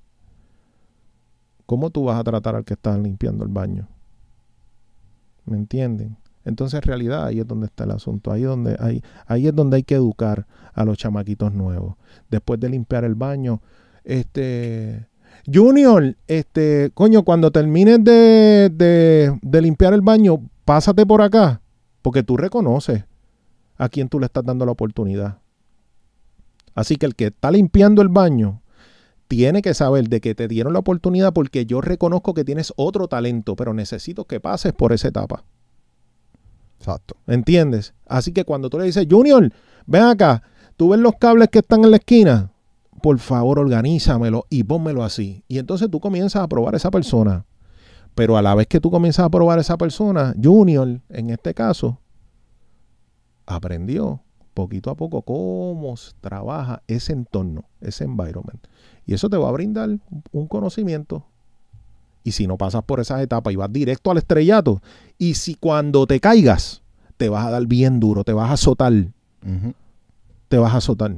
A: ¿cómo tú vas a tratar al que está limpiando el baño? ¿Me entienden? Entonces, en realidad, ahí es donde está el asunto. Ahí donde ahí es donde hay que educar a los chamaquitos nuevos. Después de limpiar el baño, este. Junior, este, coño, cuando termines de, de, de limpiar el baño, pásate por acá. Porque tú reconoces a quién tú le estás dando la oportunidad. Así que el que está limpiando el baño tiene que saber de que te dieron la oportunidad porque yo reconozco que tienes otro talento, pero necesito que pases por esa etapa.
C: Exacto.
A: ¿Me entiendes? Así que cuando tú le dices, Junior, ven acá, tú ves los cables que están en la esquina, por favor organízamelo y pónmelo así. Y entonces tú comienzas a probar a esa persona. Pero a la vez que tú comienzas a probar a esa persona, Junior, en este caso, aprendió poquito a poco cómo trabaja ese entorno, ese environment. Y eso te va a brindar un conocimiento. Y si no pasas por esas etapas y vas directo al estrellato, y si cuando te caigas, te vas a dar bien duro, te vas a azotar, te vas a azotar.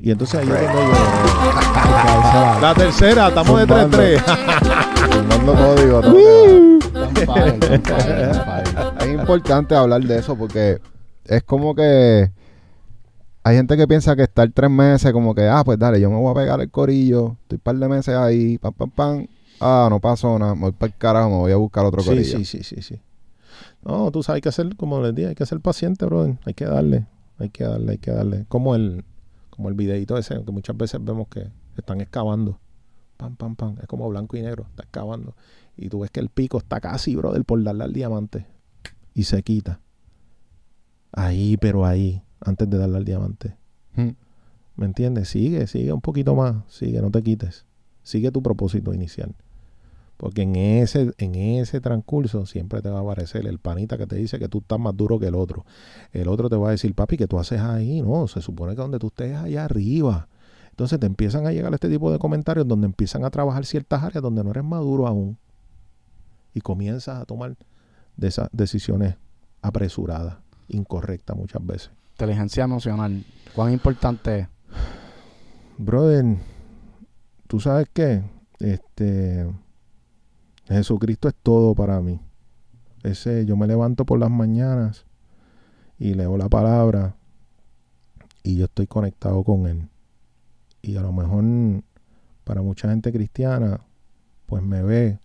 A: Y entonces ahí es donde yo- La tercera, estamos de
C: Zumbando.
A: 3-3.
C: Tumbando código.
B: Fire.
C: es importante hablar de eso porque es como que hay gente que piensa que estar tres meses como que, ah, pues dale, yo me voy a pegar el corillo, estoy un par de meses ahí, pam, pam, pam, ah, no pasó nada, me voy para el carajo, me voy a buscar otro
A: Sí,
C: corillo.
A: sí, sí, sí, sí. No, tú sabes, hay que ser, como les dije, hay que ser paciente, brother. Hay que darle, hay que darle, hay que darle. Como el, como el videito ese, que muchas veces vemos que están excavando. Pam, pam, pam. Es como blanco y negro, está excavando. Y tú ves que el pico está casi, brother, por darle al diamante. Y se quita. Ahí, pero ahí, antes de darle al diamante.
C: Mm.
A: ¿Me entiendes? Sigue, sigue un poquito más. Sigue, no te quites. Sigue tu propósito inicial. Porque en ese, en ese transcurso siempre te va a aparecer el panita que te dice que tú estás más duro que el otro. El otro te va a decir, papi, ¿qué tú haces ahí? No, se supone que donde tú estés allá arriba. Entonces te empiezan a llegar este tipo de comentarios donde empiezan a trabajar ciertas áreas donde no eres maduro aún. Y comienzas a tomar de esas decisiones apresuradas, incorrectas muchas veces.
B: Inteligencia emocional. ¿Cuán importante es?
A: Brother, ¿tú sabes qué? Este Jesucristo es todo para mí. Ese yo me levanto por las mañanas y leo la palabra y yo estoy conectado con él. Y a lo mejor para mucha gente cristiana pues me ve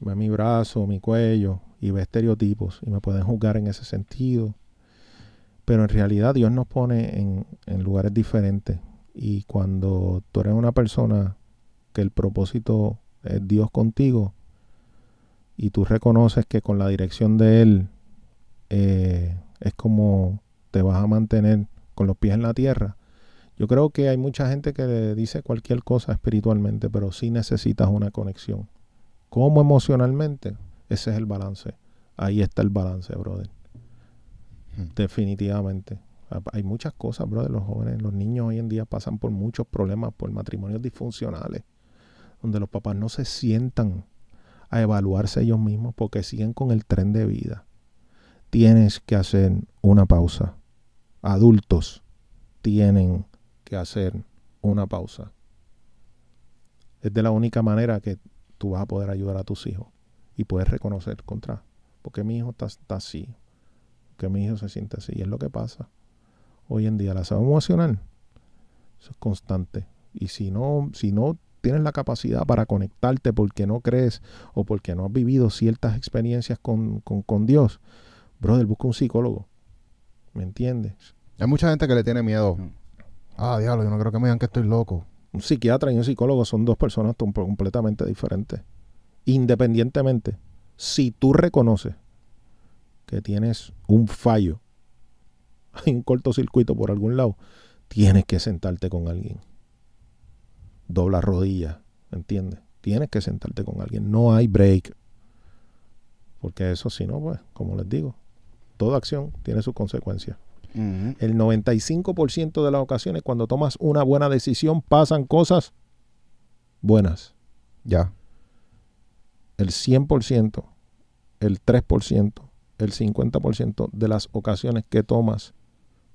A: ve mi brazo, mi cuello y ve estereotipos y me pueden juzgar en ese sentido. Pero en realidad Dios nos pone en, en lugares diferentes y cuando tú eres una persona que el propósito es Dios contigo y tú reconoces que con la dirección de Él eh, es como te vas a mantener con los pies en la tierra. Yo creo que hay mucha gente que le dice cualquier cosa espiritualmente, pero sí necesitas una conexión. ¿Cómo emocionalmente? Ese es el balance. Ahí está el balance, brother.
C: Hmm.
A: Definitivamente. Hay muchas cosas, brother. Los jóvenes, los niños hoy en día pasan por muchos problemas, por matrimonios disfuncionales donde los papás no se sientan a evaluarse ellos mismos porque siguen con el tren de vida. Tienes que hacer una pausa. Adultos tienen que hacer una pausa. Es de la única manera que tú vas a poder ayudar a tus hijos y puedes reconocer contra, porque mi hijo está, así, que mi hijo se siente así. Y es lo que pasa. Hoy en día la salud emocional, eso es constante. Y si no, si no tienes la capacidad para conectarte porque no crees o porque no has vivido ciertas experiencias con, con, Dios, brother, busca un psicólogo. ¿Me entiendes?
C: Hay mucha gente que le tiene miedo. Ah, diablo, yo no creo que me digan que estoy loco.
A: Un psiquiatra y un psicólogo son dos personas completamente diferentes. Independientemente, si tú reconoces que tienes un fallo, hay un cortocircuito por algún lado, tienes que sentarte con alguien dobla rodillas, ¿entiendes? Tienes que sentarte con alguien, no hay break. Porque eso si no, pues, como les digo, toda acción tiene sus consecuencias. El 95% de las ocasiones cuando tomas una buena decisión pasan cosas buenas.
C: Ya.
A: El 100%, el 3%, el 50% de las ocasiones que tomas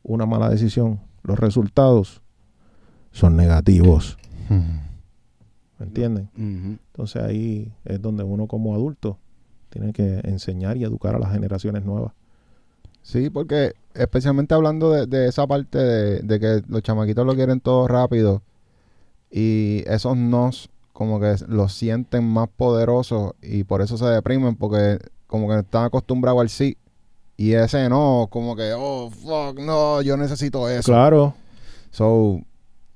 A: una mala decisión, los resultados son negativos. ¿Me entienden? Entonces ahí es donde uno como adulto tiene que enseñar y educar a las generaciones nuevas.
C: Sí, porque especialmente hablando de, esa parte de, que los chamaquitos lo quieren todo rápido y esos nos como que los sienten más poderosos y por eso se deprimen porque como que están acostumbrados al sí y ese no, como que, oh, fuck, no, yo necesito eso.
A: Claro.
C: So,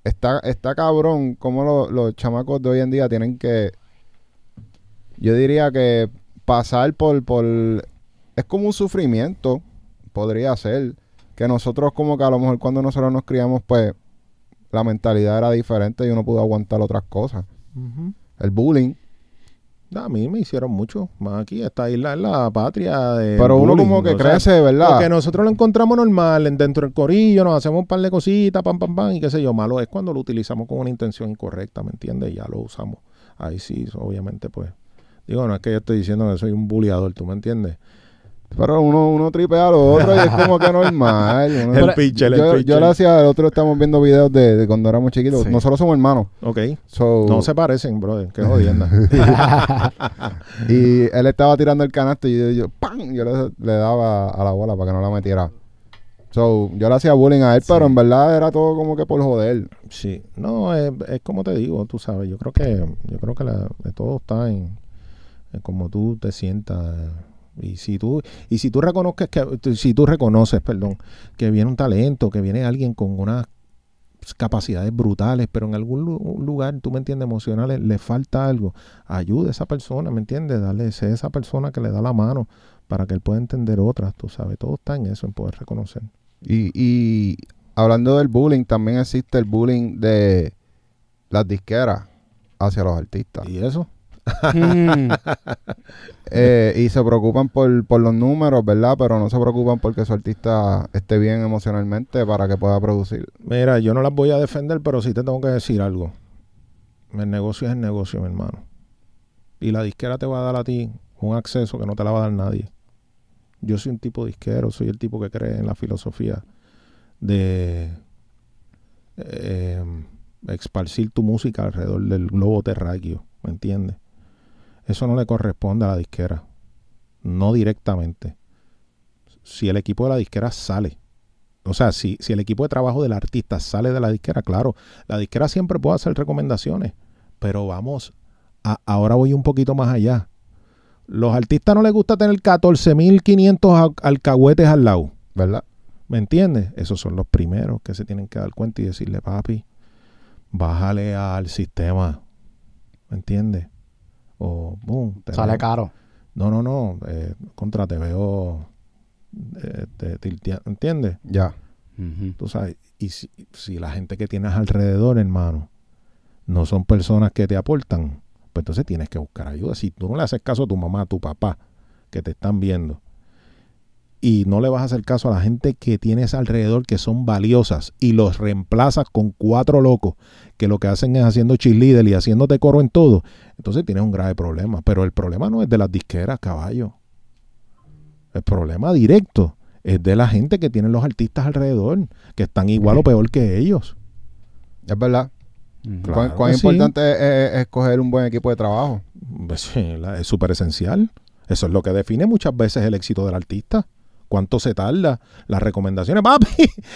C: está, está cabrón como los chamacos de hoy en día tienen que, yo diría que pasar por, por, es como un sufrimiento, podría ser, que nosotros como que a lo mejor cuando nosotros nos criamos, pues la mentalidad era diferente y uno pudo aguantar otras cosas. El bullying,
A: a mí me hicieron mucho. Más aquí, esta isla es la patria de.
C: Pero uno como que crece, ¿verdad?
A: Porque nosotros lo encontramos normal, dentro del corillo, nos hacemos un par de cositas, pam, pam, pam, y qué sé yo. Malo es cuando lo utilizamos con una intención incorrecta, ¿me entiendes? Y ya lo usamos. Ahí sí, obviamente, pues. Digo, no es que yo estoy diciendo que soy un bulliador, ¿tú me entiendes?
C: Pero uno, uno tripea a lo otro y es como que normal.
A: el pitcher,
C: yo,
A: el
C: yo le hacía, el otro estamos viendo videos de, cuando éramos chiquitos. Nosotros somos hermanos.
A: Ok. no se parecen, brother. Qué jodienda.
C: y él estaba tirando el canasto y yo, ¡pam! Yo le, daba a la bola para que no la metiera. So, yo le hacía bullying a él, pero en verdad era todo como que por joder.
A: Sí. No, es, es como te digo, tú sabes. Yo creo que yo creo que la, todo está en, en cómo tú te sientas y si tú, y si tú reconoces que, si tú reconoces, perdón, que viene un talento, que viene alguien con unas capacidades brutales, pero en algún lugar, tú me entiendes, emocionales, le falta algo, ayude a esa persona, ¿me entiendes? Dale, sé esa persona que le da la mano para que él pueda entender otras, tú sabes, todo está en eso, en poder reconocer.
C: Y, y hablando del bullying, también existe el bullying de las disqueras hacia los artistas.
A: ¿Y eso?
C: Eh, y se preocupan por, por los números, ¿verdad? Pero no se preocupan porque su artista esté bien emocionalmente para que pueda producir.
A: Mira, yo no las voy a defender, pero sí te tengo que decir algo. El negocio es el negocio, mi hermano. Y la disquera te va a dar a ti un acceso que no te la va a dar nadie. Yo soy un tipo disquero, soy el tipo que cree en la filosofía de eh, tu música alrededor del globo terráqueo, ¿me entiendes? Eso no le corresponde a la disquera, no directamente. Si el equipo de la disquera sale, o sea, si, si el equipo de trabajo del artista sale de la disquera, claro, la disquera siempre puede hacer recomendaciones, pero vamos, a- ahora voy un poquito más allá. Los artistas no les gusta tener 14.500 al- alcahuetes al lado.
C: ¿Verdad?
A: ¿Me entiendes? Esos son los primeros que se tienen que dar cuenta y decirle, papi, bájale al sistema. ¿Me entiendes? O, boom. te
B: sale
A: veo-
B: caro.
A: No, no, no. eh, contra, te veo. eh, te ¿Entiendes?
C: Ya.
B: Ujú.
A: Tú sabes. Y si, si la gente que tienes alrededor, hermano, no son personas que te aportan, pues entonces tienes que buscar ayuda. Si tú no le haces caso a tu mamá, a tu papá, que te están viendo, y no le vas a hacer caso a la gente que tienes alrededor que son valiosas y los reemplazas con cuatro locos que lo que hacen es haciendo cheerleader y haciéndote coro en todo, entonces tienes un grave problema. Pero el problema no es de las disqueras, caballo. El problema directo es de la gente que tienen los artistas alrededor, que están igual o peor que ellos.
C: Es verdad.
A: Claro
C: ¿Cuán, cuán
A: que sí.
C: importante es, es escoger un buen equipo de trabajo?
A: Pues sí, la- es súper esencial. Eso es lo que define muchas veces el éxito del artista. ¿Cuánto se tarda? Las recomendaciones. Papi,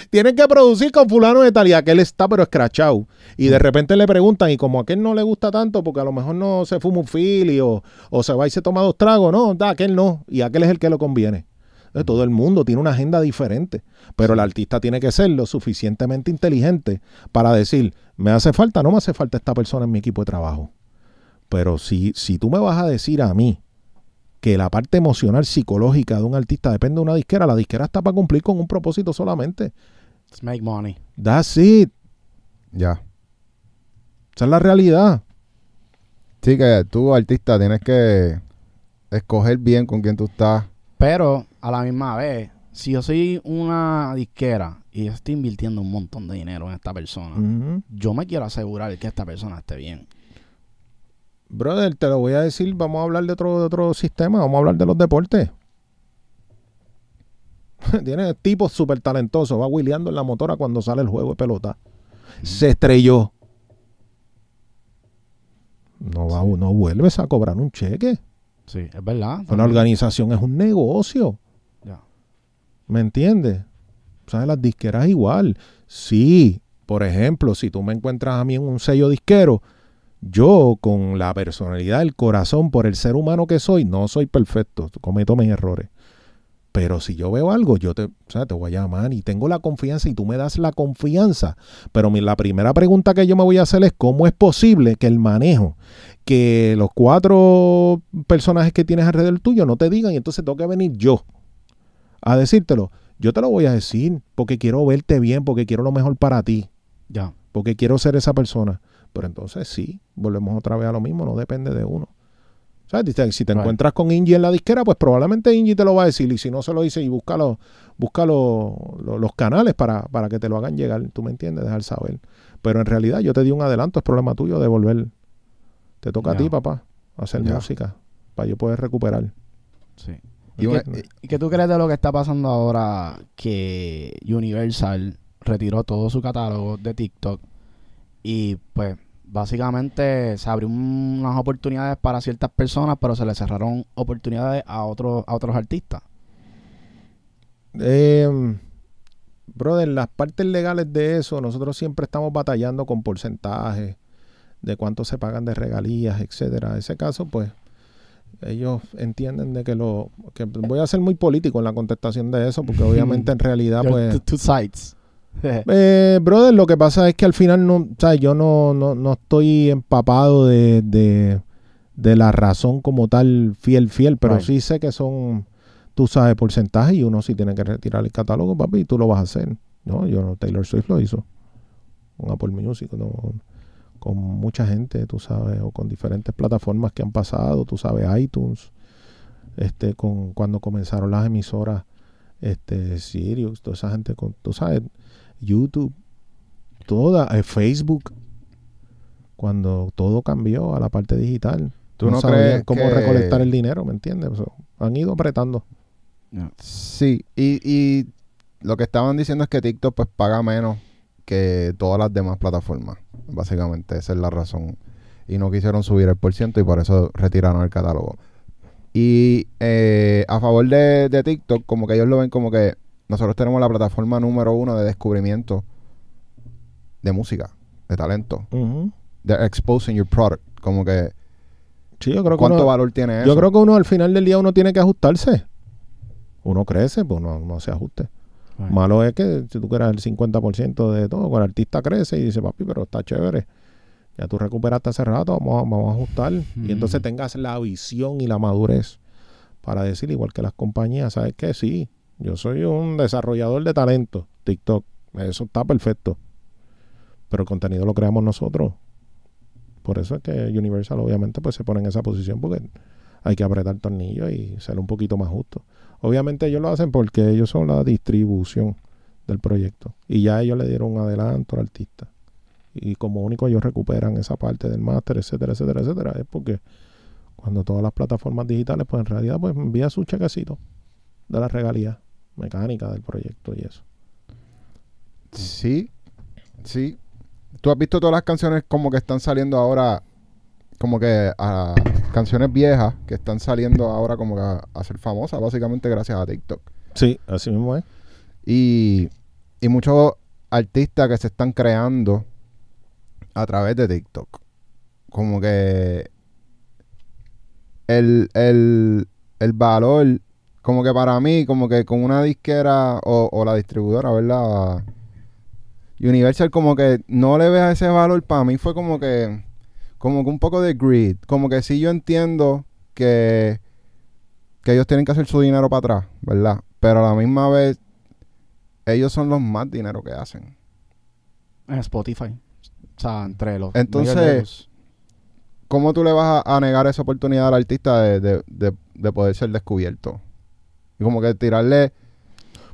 A: tienen que producir con fulano de tal y aquel está pero escrachado. Y de repente le preguntan, y como a aquel no le gusta tanto, porque a lo mejor no se fuma un fili o, o se va y se toma dos tragos, no, da, aquel no. Y aquel es el que lo conviene. Entonces, todo el mundo tiene una agenda diferente. Pero el artista tiene que ser lo suficientemente inteligente para decir, me hace falta, no me hace falta esta persona en mi equipo de trabajo. Pero si, si tú me vas a decir a mí que la parte emocional, psicológica de un artista depende de una disquera, la disquera está para cumplir con un propósito solamente.
B: Let's make money.
A: That's it.
C: Ya.
A: Esa es la realidad.
C: Sí, que tú, artista, tienes que escoger bien con quién tú estás.
B: Pero a la misma vez, si yo soy una disquera y yo estoy invirtiendo un montón de dinero en esta persona, yo me quiero asegurar que esta persona esté bien.
A: Brother, te lo voy a decir, vamos a hablar de otro, de otro sistema, vamos a hablar de los deportes. Tiene tipos súper talentosos, va wheeleando en la motora cuando sale el juego de pelota. Se estrelló. No, va, no vuelves a cobrar un cheque.
B: Sí, es verdad.
A: Una organización es un negocio.
B: Ya.
A: ¿Me entiendes? ¿Sabes? Las disqueras igual. Sí, por ejemplo, si tú me encuentras a mí en un sello disquero, yo con la personalidad del corazón, por el ser humano que soy, no soy perfecto, cometo mis errores. Pero si yo veo algo, yo te, o sea, te voy a llamar y tengo la confianza y tú me das la confianza. Pero mi- la primera pregunta que yo me voy a hacer es cómo es posible que el manejo, que los cuatro personajes que tienes alrededor tuyo no te digan y entonces tengo que venir yo a decírtelo. Yo te lo voy a decir porque quiero verte bien, porque quiero lo mejor para ti,
B: Ya.
A: porque quiero ser esa persona. Pero entonces sí, volvemos otra vez a lo mismo, no depende de uno. ¿Sabes? Si te, si te
B: Right.
A: encuentras con Ingie en la disquera, pues probablemente Ingie te lo va a decir. Y si no se lo dice, y busca, los, busca los, los- los canales para, para que te lo hagan llegar. ¿Tú me entiendes? Dejar saber. Pero en realidad yo te di un adelanto, es problema tuyo de volver. Te toca a ti, papá, hacer música para yo poder recuperar.
B: Sí.
C: Y
B: ¿Y, qué, y qué tú crees de lo que está pasando ahora que Universal retiró todo su catálogo de TikTok y pues básicamente se abrió un- unas oportunidades para ciertas personas, pero se le cerraron oportunidades a otros a otros artistas?
A: Eh, brother, las partes legales de eso, nosotros siempre estamos batallando con porcentajes de cuánto se pagan de regalías, etcétera. En ese caso, pues, ellos entienden de que lo que voy a ser muy político en la contestación de eso, porque obviamente en realidad, pues,
B: two sides.
A: eh, brother, lo que pasa es que al final no, ¿sabes? yo no, no, no estoy empapado de, de, de la razón como tal fiel, fiel, pero
B: Right.
A: sí sé que son, tú sabes, porcentajes y uno sí tiene que retirar el catálogo, papi, y tú lo vas a hacer. No, yo no, Taylor Swift lo hizo. Con Apple Music, no, con mucha gente, tú sabes, o con diferentes plataformas que han pasado, tú sabes, iTunes, este, con cuando comenzaron las emisoras, este, Sirius, toda esa gente, con, tú sabes, YouTube, toda, eh, Facebook, cuando todo cambió a la parte digital.
C: ¿Tú no
A: sabían
C: crees
A: cómo
C: que-
A: recolectar el dinero, ¿me entiendes? O sea, han ido apretando.
C: Sí, y, y lo que estaban diciendo es que TikTok pues paga menos que todas las demás plataformas. Básicamente, esa es la razón. Y no quisieron subir el por ciento y por eso retiraron el catálogo. Y eh, a favor de, de TikTok, como que ellos lo ven como que nosotros tenemos la plataforma número uno de descubrimiento de música, de talento,
A: Ujú.
C: de exposing your product. Como que,
A: Sí, yo creo que
C: ¿cuánto
A: uno-
C: valor tiene eso?
A: Yo creo que uno al final del día uno tiene que ajustarse. Uno crece, pues no, no se ajuste.
B: Right.
A: Malo es que si tú quieras el 50% de todo, cuando el artista crece y dice, papi, pero está chévere. Ya tú recuperaste hace rato, vamos a, vamos a ajustar.
B: Mm.
A: Y entonces tengas la visión y la madurez para decir, igual que las compañías, ¿sabes qué? Sí, yo soy un desarrollador de talento, TikTok. Eso está perfecto. Pero el contenido lo creamos nosotros. Por eso es que Universal obviamente pues se pone en esa posición porque hay que apretar tornillos y ser un poquito más justo. Obviamente ellos lo hacen porque ellos son la distribución del proyecto y ya ellos le dieron un adelanto al artista. Y como único ellos recuperan esa parte del máster, etcétera, etcétera, etcétera, es porque cuando todas las plataformas digitales pues en realidad pues envía su chequecito de la regalía mecánica del proyecto y eso.
C: Sí, sí. ¿Tú has visto todas las canciones como que están saliendo ahora, como que a canciones viejas que están saliendo ahora como que a, a ser famosas, básicamente gracias a TikTok?
A: Sí, así mismo es.
C: Y, y muchos artistas que se están creando a través de TikTok. Como que el, el, el valor, como que para mí, como que con una disquera o, o la distribuidora, ¿verdad? Universal como que no le vea ese valor, para mí fue como que, como que un poco de greed. Como que sí yo entiendo que, que ellos tienen que hacer su dinero para atrás, ¿verdad? Pero a la misma vez, ellos son los más dinero que hacen.
B: En Spotify. O sea, entre los.
C: Entonces-. ¿Cómo tú le vas a, a negar esa oportunidad al artista de, de, de, de poder ser descubierto? Y como que tirarle...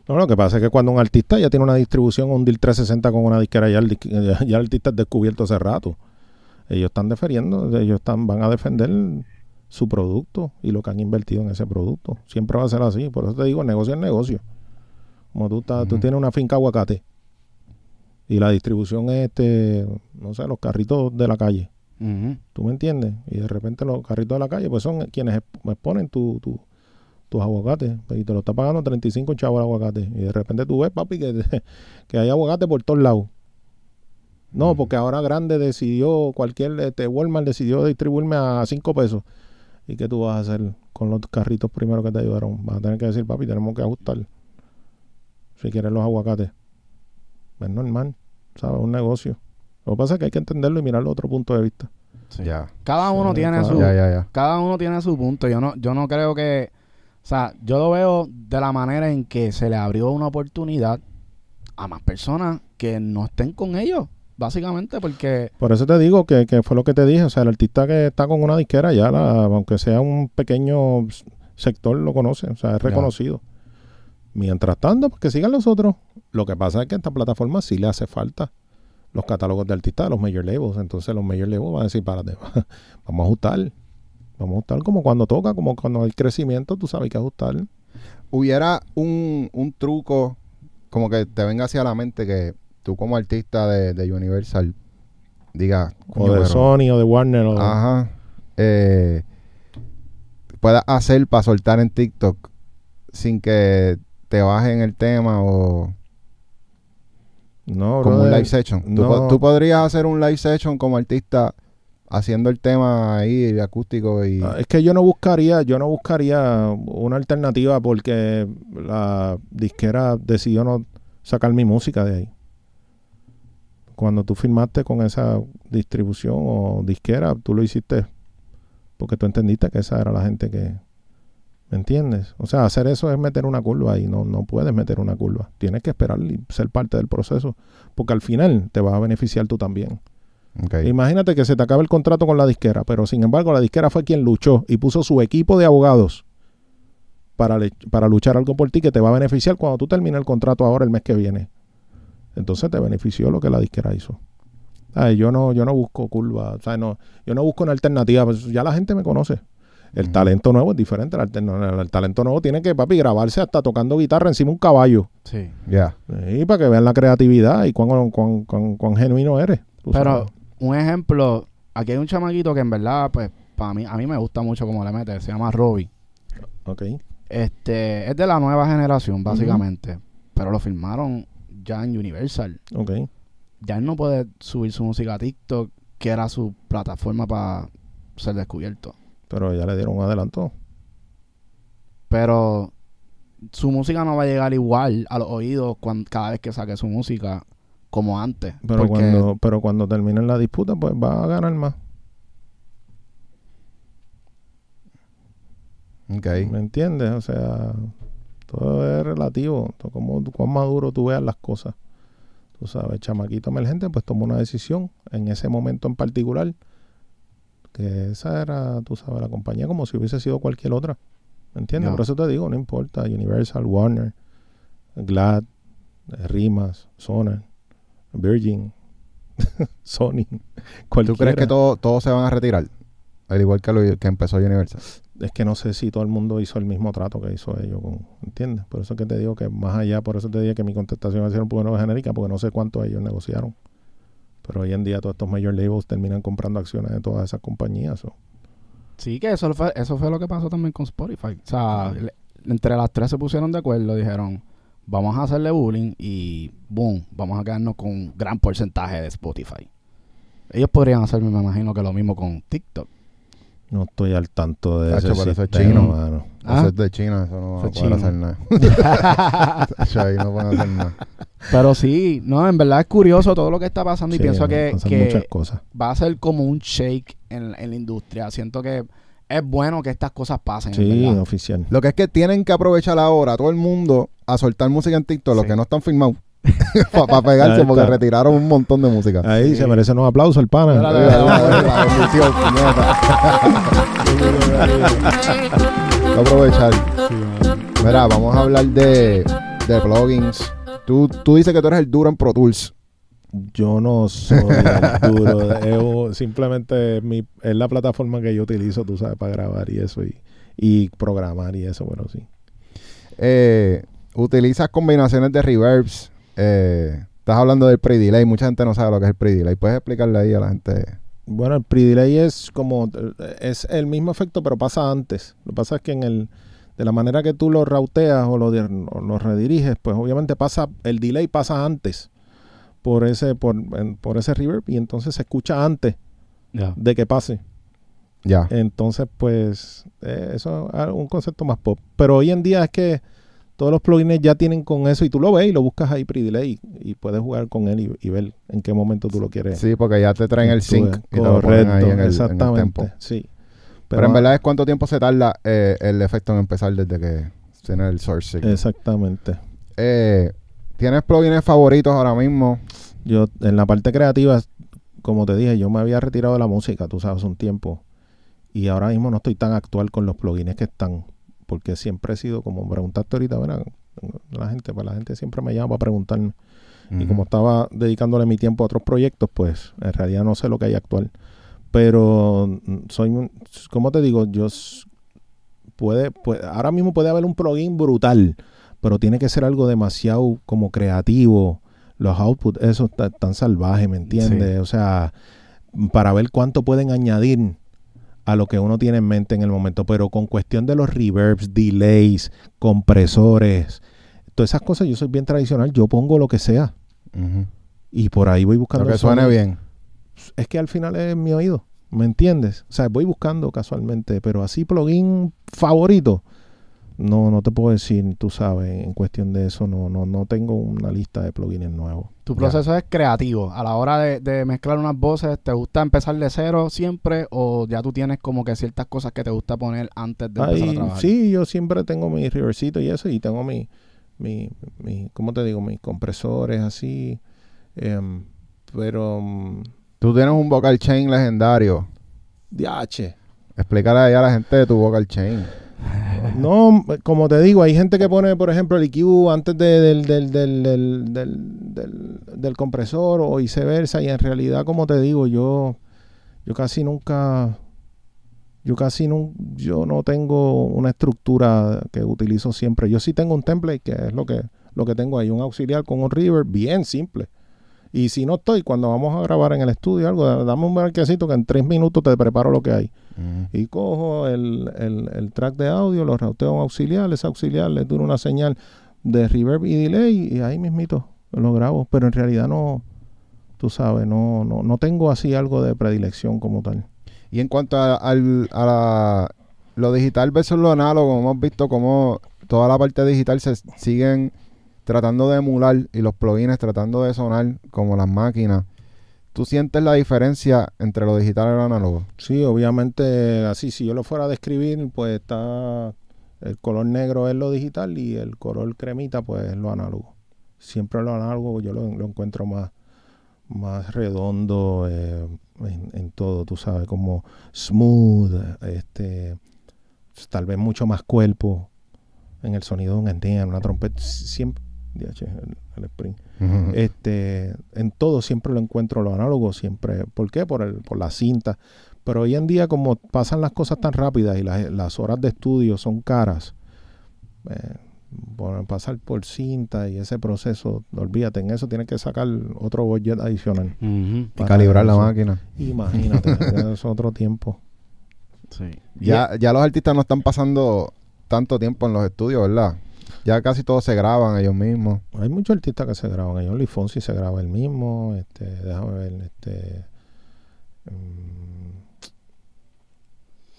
A: No, lo que pasa es que cuando un artista ya tiene una distribución, un deal 360 con una disquera, ya el, ya, el artista es descubierto hace rato. Ellos están defendiendo, ellos están, van a defender su producto y lo que han invertido en ese producto. Siempre va a ser así. Por eso te digo, negocio es negocio. Como tú, estás, tú tienes una finca aguacate y la distribución es, este, no sé, los carritos de la calle. ¿Tú me entiendes? Y de repente los carritos de la calle, pues son quienes exp- exponen tu, tu- tus aguacates. pues, Y te lo está pagando 35 chavos el aguacate. Y de repente tú ves, papi, que, que hay aguacate por todos lados. No, porque ahora Grande decidió, cualquier este, Walmart decidió distribuirme a 5 pesos. ¿Y qué tú vas a hacer con los carritos primero que te ayudaron? Vas a tener que decir, papi, tenemos que ajustar. Si quieres los aguacates. Es normal, ¿sabes? Un negocio. Lo que pasa es que hay que entenderlo y mirarlo de otro punto de vista.
B: Sí.
C: Ya,
B: Cada uno
A: Sí,
B: tiene
A: claro.
B: su.
C: ya, ya, ya.
B: Cada uno tiene su punto. Yo no, yo no creo que. O sea, yo lo veo de la manera en que se le abrió una oportunidad a más personas que no estén con ellos. Básicamente porque.
A: Por eso te digo que, que fue lo que te dije. O sea, el artista que está con una disquera ya, la- aunque sea un pequeño sector, lo conoce. O sea, es
B: Ya.
A: reconocido. Mientras tanto, pues que sigan los otros. Lo que pasa es que a esta plataforma sí le hace falta los catálogos de artistas los major labels. Entonces los major labels van a decir, párate, vamos a ajustar. Vamos a ajustar como cuando toca, como cuando hay crecimiento, tú sabes que ajustar.
C: Hubiera un, un truco como que te venga hacia la mente que tú como artista de, de Universal digas...
A: O
C: "Coño,
A: de
C: pero-
A: Sony o de Warner. O,
C: Ajá. Eh, puedas hacer para soltar en TikTok sin que te bajen el tema o
A: no,
C: como un live session.
A: No.
C: tú podrías hacer un live session como artista haciendo el tema ahí acústico y...
A: Ah, Es que yo no buscaría, yo no buscaría una alternativa porque la disquera decidió no sacar mi música de ahí. Cuando tú firmaste con esa distribución o disquera, tú lo hiciste porque tú entendiste que esa era la gente que... ¿Me entiendes? O sea, hacer eso es meter una curva y no, no puedes meter una curva. Tienes que esperar y ser parte del proceso porque al final te vas a beneficiar tú también. Imagínate que se te acaba el contrato con la disquera, pero sin embargo la disquera fue quien luchó y puso su equipo de abogados para, le- para luchar algo por ti que te va a beneficiar cuando tú termines el contrato ahora el mes que viene. Entonces te benefició lo que la disquera hizo. Ay, yo no, yo no busco curva, o sea, no, yo no busco una alternativa, pues ya la gente me conoce. El talento nuevo es diferente. El, talento nuevo tiene que, papi, grabarse hasta tocando guitarra encima de un caballo.
B: Sí.
C: Ya.
A: Y para que vean la creatividad y cuán, cuán, cuán- cuán genuino eres. tú
B: Pero
A: sabes.
B: Un ejemplo, aquí hay un chamaquito que en verdad, pues, para mí, a mí me gusta mucho como le mete, se llama Robbie.
A: Ok.
B: Este, es de la nueva generación, básicamente. Pero lo filmaron ya en Universal.
A: Ok.
B: Ya él no puede subir su música a TikTok, que era su plataforma para ser descubierto.
A: Pero ya le dieron un adelanto.
B: Pero su música no va a llegar igual a los oídos cuan- cada vez que saque su música como antes.
A: Pero cuando, pero cuando terminen la disputa, pues va a ganar más.
C: Ok.
A: ¿Me entiendes? O sea, todo es relativo. Todo como, cuán maduro tú veas las cosas. Tú sabes, chamaquito emergente, pues tomó una decisión en ese momento en particular. Que esa era, tú sabes, la compañía como si hubiese sido cualquier otra. ¿Me entiendes? Por eso te digo, no importa. Universal, Warner, Glad, eh, Rimas, Sonar, Virgin, Sony.
C: ¿Tú
A: cualquiera.
C: crees que todo- todos se van a retirar? Al igual que lo que empezó Universal.
A: es que no sé si todo el mundo hizo el mismo trato que hizo ellos, con, ¿entiendes? Por eso que te digo que más allá, por eso te dije que mi contestación va a ser un poco no genérica, porque no sé cuánto ellos negociaron. Pero hoy en día todos estos major labels terminan comprando acciones de todas esas compañías. o-
B: Sí, que eso fue, eso fue lo que pasó también con Spotify. O sea, le- entre las tres se pusieron de acuerdo, dijeron, vamos a hacerle bullying y boom, vamos a quedarnos con un gran porcentaje de Spotify. Ellos podrían hacer, me imagino, que lo mismo con TikTok.
A: No estoy al tanto de
C: Tacho,
A: ese
C: eso es chino.
A: mano.
B: Ah.
C: Eso es de China, eso no va a hacer nada. Tacho, ahí no pueden hacer nada.
B: Pero sí, no, en verdad es curioso todo lo que está pasando y
A: Sí,
B: pienso que, que
A: muchas cosas.
B: va a ser como un shake en, en la industria. Siento que es bueno que estas cosas pasen. en
A: Sí,
B: verdad.
A: oficial.
C: Lo que es que tienen que aprovechar ahora todo el mundo a soltar música en TikTok, los
B: Sí.
C: que no están filmados, para pegarse porque
A: está.
C: retiraron un montón de música.
A: Ahí
B: Sí.
A: se merece unos aplausos el pana.
C: La aprovechar. Mira, vamos a hablar de, de plugins. Tú, tú dices que tú eres el duro en Pro Tools.
A: Yo no soy duro. es simplemente mi, es la plataforma que yo utilizo, tú sabes, para grabar y eso y, y programar y eso, bueno, sí.
C: Eh, utilizas combinaciones de reverbs. Eh, estás hablando del pre-delay. Mucha gente no sabe lo que es el pre-delay. ¿Puedes explicarle ahí a la gente?
A: Bueno, el pre-delay es como, es el mismo efecto, pero pasa antes. Lo que pasa es que en el, de la manera que tú lo rauteas o lo, o lo rediriges, pues obviamente pasa, el delay pasa antes por ese, por, en- por ese reverb y entonces se escucha antes
B: Ya.
A: de que pase.
C: Ya.
A: Entonces, pues, eh, eso es un concepto más pop. Pero hoy en día es que todos los plugins ya tienen con eso y tú lo ves y lo buscas ahí pre-delay y puedes jugar con él y, y ver en qué momento tú lo quieres.
C: Sí, porque ya te traen el sync y te lo ponen ahí en el, en el
A: exactamente.
C: tempo.
A: sí.
C: Pero, en verdad es cuánto tiempo se tarda eh, el efecto en empezar desde que tiene el source signal.
A: Exactamente.
C: Eh, ¿Tienes plugins favoritos ahora mismo?
A: Yo, en la parte creativa, como te dije, yo me había retirado de la música, tú sabes, un tiempo. Y ahora mismo no estoy tan actual con los plugins que están. Porque siempre he sido, como preguntaste ahorita, ¿verdad? La gente, pues la gente siempre me llama para preguntarme. Y como estaba dedicándole mi tiempo a otros proyectos, pues en realidad no sé lo que hay actual. Pero mm, soy, un- como te digo, yo puede, puede, ahora mismo puede haber un plugin brutal, pero tiene que ser algo demasiado como creativo. Los outputs, eso está tan salvaje, ¿me entiendes? O sea, para ver cuánto pueden añadir a lo que uno tiene en mente en el momento. Pero con cuestión de los reverbs, delays, compresores, todas esas cosas, yo soy bien tradicional, yo pongo lo que sea. Y por ahí voy buscando.
C: Lo que suene bien.
A: Es que al final es mi oído. ¿Me entiendes? O sea, voy buscando casualmente, pero así plugin favorito. No, no te puedo decir, tú sabes, en cuestión de eso, no, no, no tengo una lista de plugins nuevos.
B: Tu proceso es creativo. A la hora de, de mezclar unas voces, ¿te gusta empezar de cero siempre o ya tú tienes como que ciertas cosas que te gusta poner antes de empezar a trabajar?
A: sí, yo siempre tengo mi reversito y eso, y tengo mi, mi, mi ¿cómo te digo? Mis compresores así. em, pero mm,
C: Tú tienes un vocal chain legendario.
A: DH.
C: Explícale ahí a la gente de tu vocal chain.
A: No, como te digo, hay gente que pone, por ejemplo, el EQ antes de- del, del, del, del, compresor o viceversa. Y en realidad, como te digo, yo, yo casi nunca, yo casi no, yo no tengo una estructura que utilizo siempre. Yo sí tengo un template que es lo que, lo que tengo ahí, un auxiliar con un reverb bien simple. Y si no estoy, cuando vamos a grabar en el estudio algo, da- dame un marquecito que en tres minutos te preparo lo que hay. Y cojo el, el- el track de audio, lo routeo a auxiliar, ese auxiliar le dura una señal de reverb y delay y ahí mismito lo grabo, pero en realidad no, tú sabes, no, no, no tengo así algo de predilección como tal.
C: Y en cuanto a, al- a la- lo digital versus lo análogo, hemos visto cómo toda la parte digital se siguen tratando de emular y los plugins tratando de sonar como las máquinas. ¿Tú sientes la diferencia entre lo digital y lo análogo?
A: Sí, obviamente así, si yo lo fuera a describir, pues está el color negro es lo digital y el color cremita pues es lo análogo. Siempre lo análogo yo lo, lo encuentro más, más redondo eh, en, en todo, tú sabes, como smooth, este, tal vez mucho más cuerpo en el sonido de un antena, una trompeta, siempre, DH, el, el spring. Este, en todo siempre lo encuentro lo análogo, siempre. ¿Por qué? Por, el, por la cinta. Pero hoy en día, como pasan las cosas tan rápidas y las, las horas de estudio son caras, eh, por pasar por cinta y ese proceso, olvídate, en eso tienes que sacar otro budget adicional.
B: Ujú.
C: y
A: para
C: calibrar la máquina.
A: Imagínate, eso es otro tiempo.
B: Sí.
C: Ya, ya los artistas no están pasando tanto tiempo en los estudios, ¿verdad? Ya casi todos se graban ellos mismos.
A: Hay muchos artistas que se graban. Ahí Only Fonsi se graba el mismo. Este, déjame ver, este. mm,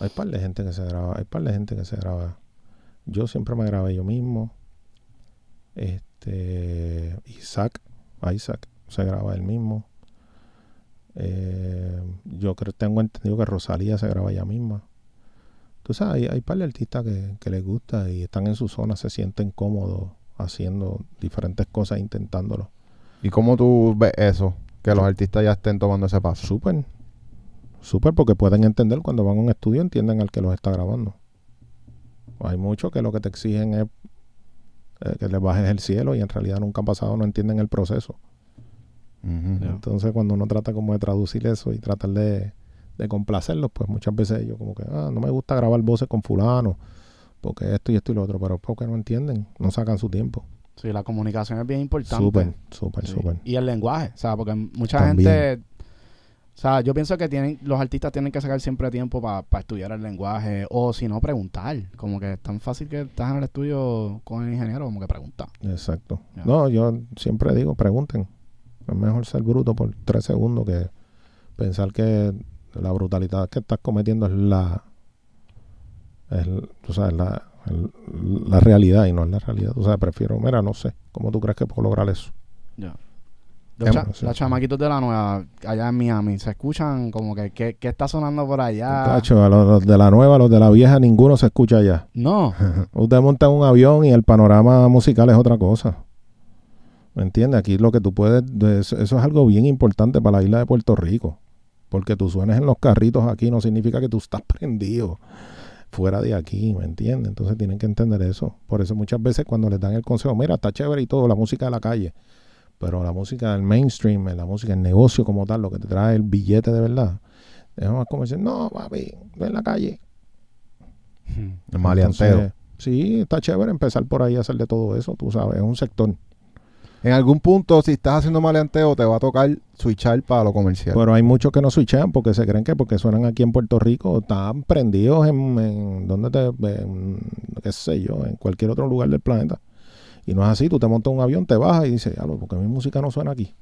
A: hay par de gente que se graba. Hay par de gente que se graba. Yo siempre me grabé yo mismo. Este. Isaac. Isaac se graba él mismo. Eh, yo creo, tengo entendido que Rosalía se graba ella misma. Tú sabes, hay, hay par de artistas que, que les gusta y están en su zona, se sienten cómodos haciendo diferentes cosas, intentándolo.
C: ¿Y cómo tú ves eso? Que los artistas ya estén tomando ese paso.
A: Súper, súper, porque pueden entender cuando van a un estudio, entienden al que los está grabando. Hay muchos que lo que te exigen es eh, que les bajes el cielo y en realidad nunca han pasado, no entienden el proceso. Entonces, cuando uno trata como de traducir eso y tratar de, de complacerlos, pues muchas veces ellos como que, ah, no me gusta grabar voces con fulano, porque esto y esto y lo otro, pero porque no entienden, no sacan su tiempo.
B: Sí, la comunicación es bien importante.
A: Súper, súper,
B: Sí.
A: súper.
B: Y el lenguaje, o sea, porque mucha
A: También.
B: gente, o sea, yo pienso que tienen, los artistas tienen que sacar siempre tiempo para estudiar el lenguaje o si no preguntar, como que es tan fácil que estás en el estudio con el ingeniero como que pregunta.
A: Exacto. No, yo siempre digo, pregunten. Es mejor ser bruto por tres segundos que pensar que la brutalidad que estás cometiendo es la, es, tú sabes, la, el- la realidad y no es la realidad. Tú sabes, prefiero, mira, no sé, ¿cómo tú crees que puedo lograr eso?
B: Ya. Los,
A: Em,
B: cha-
A: sí.
B: los chamaquitos de la nueva, allá en Miami, se escuchan como que, ¿qué, qué está sonando por allá?
A: Tacho, a los, los de la nueva, los de la vieja, ninguno se escucha allá.
B: No.
A: Usted monta un avión y el panorama musical es otra cosa. ¿Me entiendes? Aquí lo que tú puedes... de- Eso, eso es algo bien importante para la isla de Puerto Rico. Porque tú suenes en los carritos aquí no significa que tú estás prendido fuera de aquí, ¿me entiendes? Entonces tienen que entender eso. Por eso muchas veces cuando les dan el consejo, mira, está chévere y todo, la música de la calle. Pero la música del mainstream, la música del negocio como tal, lo que te trae el billete de verdad. Es más como decir, no, papi, ve en la calle.
C: El maleanteo.
A: Entonces, sí, está chévere empezar por ahí a hacer de todo eso, tú sabes, es un sector.
C: En algún punto, si estás haciendo maleanteo, te va a tocar switchar para lo comercial.
A: Pero hay muchos que no switchean porque se creen que porque suenan aquí en Puerto Rico, están prendidos en, en ¿dónde te, en, qué sé yo, en cualquier otro lugar del planeta. Y no es así, tú te montas un avión, te bajas y dices, "Diablo, porque mi música no suena aquí.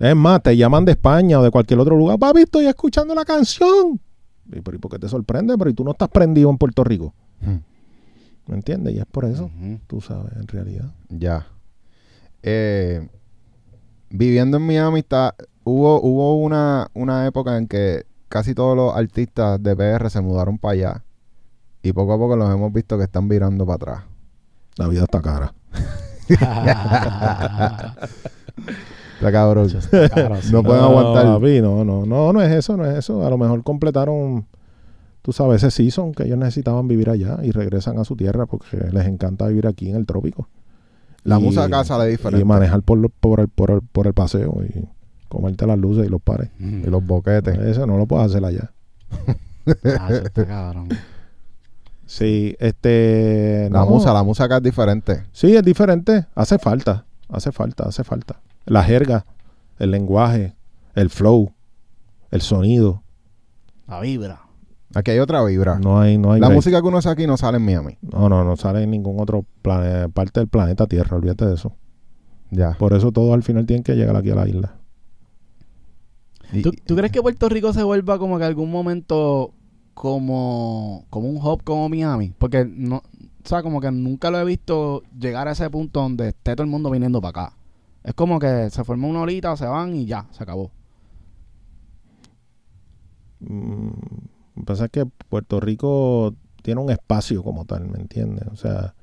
A: Es más, te llaman de España o de cualquier otro lugar, papi, estoy escuchando la canción. Y, pero, ¿y por qué te sorprende? Pero ¿y tú no estás prendido en Puerto Rico?
C: Hmm.
A: ¿Me entiendes? Y es por eso, tú sabes, en realidad.
C: Ya. Eh, viviendo en Miami, está, hubo, hubo una, una época en que casi todos los artistas de PR se mudaron para allá. Y poco a poco los hemos visto que están virando para atrás.
A: La vida está cara.
C: Está cabrón.
B: Está caro, sí.
C: No pueden aguantar.
A: papi, no, no, no, no es eso, no es eso. A lo mejor completaron, tú sabes, ese season que ellos necesitaban vivir allá y regresan a su tierra porque les encanta vivir aquí en el trópico.
C: La
A: Y-
C: música acá sale
A: Y
C: diferente.
A: manejar por, por, el, por, el, por el paseo y comerte las luces y los pares.
C: Y los boquetes.
A: Eso no lo puedes hacer allá.
B: Está cabrón.
A: Sí, este...
C: La
A: no,
C: musa, la música acá es diferente.
A: Sí, es diferente. Hace falta, hace falta, hace falta. La jerga, el lenguaje, el flow, el sonido.
B: La vibra.
C: Aquí hay otra vibra.
A: No hay, no hay
C: la
A: break.
C: música que uno hace aquí no sale en Miami.
A: No, no, no sale en ningún otro plane- parte del planeta Tierra, olvídate de eso.
C: Ya.
A: Por eso todos al final tienen que llegar aquí a la isla.
C: Y-
B: ¿Tú, tú crees que Puerto Rico se vuelva como que algún momento como, como un hub como Miami? Porque no, o sea, como que nunca lo he visto llegar a ese punto donde esté todo el mundo viniendo para acá. Es como que se forma una horita, se van y ya, se acabó.
A: Mm, Lo que pasa es que Puerto Rico tiene un espacio como tal, ¿me entiendes? O sea,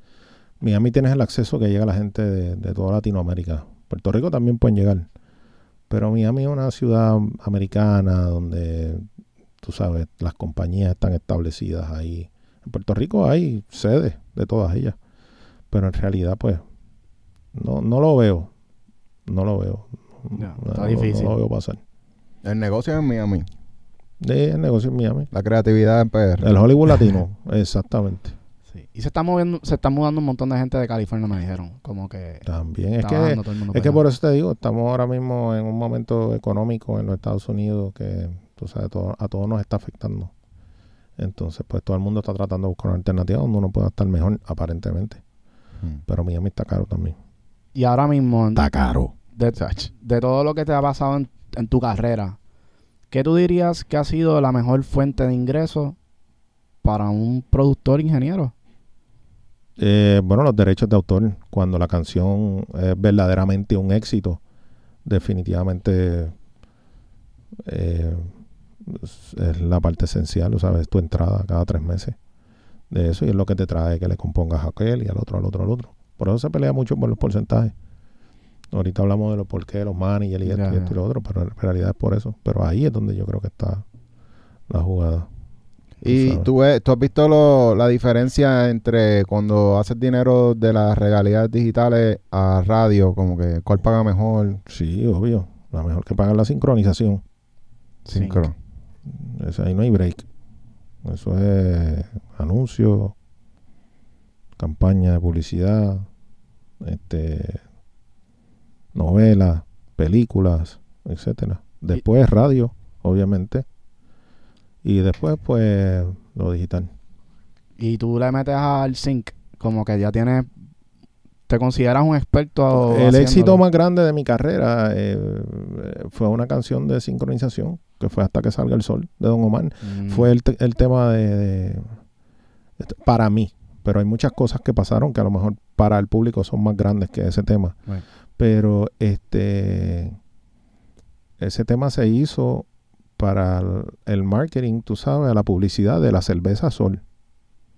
A: Miami tienes el acceso que llega la gente de, de toda Latinoamérica. Puerto Rico también pueden llegar. Pero Miami es una ciudad americana donde, tú sabes, las compañías están establecidas ahí. En Puerto Rico hay sedes de todas ellas. Pero en realidad, pues, no, no lo veo. No lo veo. No-
B: está
A: no-
B: difícil.
A: No lo veo pasar.
C: El negocio es en Miami.
A: De negocio en Miami.
C: La creatividad en PR.
A: El Hollywood latino, exactamente.
B: Sí. Y se está moviendo, se está mudando un montón de gente de California, me dijeron. Como que
A: También es
B: está
A: que,
B: bajando todo el mundo
A: es que por eso te digo, estamos ahora mismo en un momento económico en los Estados Unidos que, tú sabes, todo- a todos nos está afectando. Entonces, pues todo el mundo está tratando de buscar una alternativa donde uno pueda estar mejor, aparentemente.
C: Mm.
A: Pero Miami está caro también.
B: Y ahora mismo,
A: caro.
B: de, de todo lo que te ha pasado en, en tu carrera, ¿qué tú dirías que ha sido la mejor fuente de ingresos para un productor ingeniero?
A: Eh, bueno, los derechos de autor, cuando la canción es verdaderamente un éxito, definitivamente eh, es la parte esencial, ¿sabes? Tu entrada cada tres meses de eso y es lo que te trae que le compongas a aquel y al otro, al otro, al otro. Por eso se pelea mucho por los porcentajes. Ahorita hablamos de los por qué, los managers y esto,
B: Ya,
A: y esto y lo otro, pero en realidad es por eso. Pero ahí es donde yo creo que está la jugada.
C: Y tú, ves, tú has visto lo- la diferencia entre cuando haces dinero de las regalías digitales a radio, como que cuál paga mejor.
A: Sí, obvio. La mejor que pagar la sincronización.
B: Sync.
C: Sincro.
A: Eso ahí no hay break. Eso es anuncio, campaña de publicidad, este novelas, películas, etcétera. Después radio, obviamente. Y después, pues, lo digital.
B: Y tú le metes al sync, como que ya tienes, te consideras un experto.
A: El
B: haciéndolo.
A: éxito más grande de mi carrera eh, eh, fue una canción de sincronización, que fue Hasta que salga el sol, de Don Omar.
B: Mm.
A: fue el, el tema de, de- este, para mí pero hay muchas cosas que pasaron que a lo mejor para el público son más grandes que ese tema
B: Right.
A: Pero este ese tema se hizo para el, marketing tú sabes la publicidad de la cerveza Sol.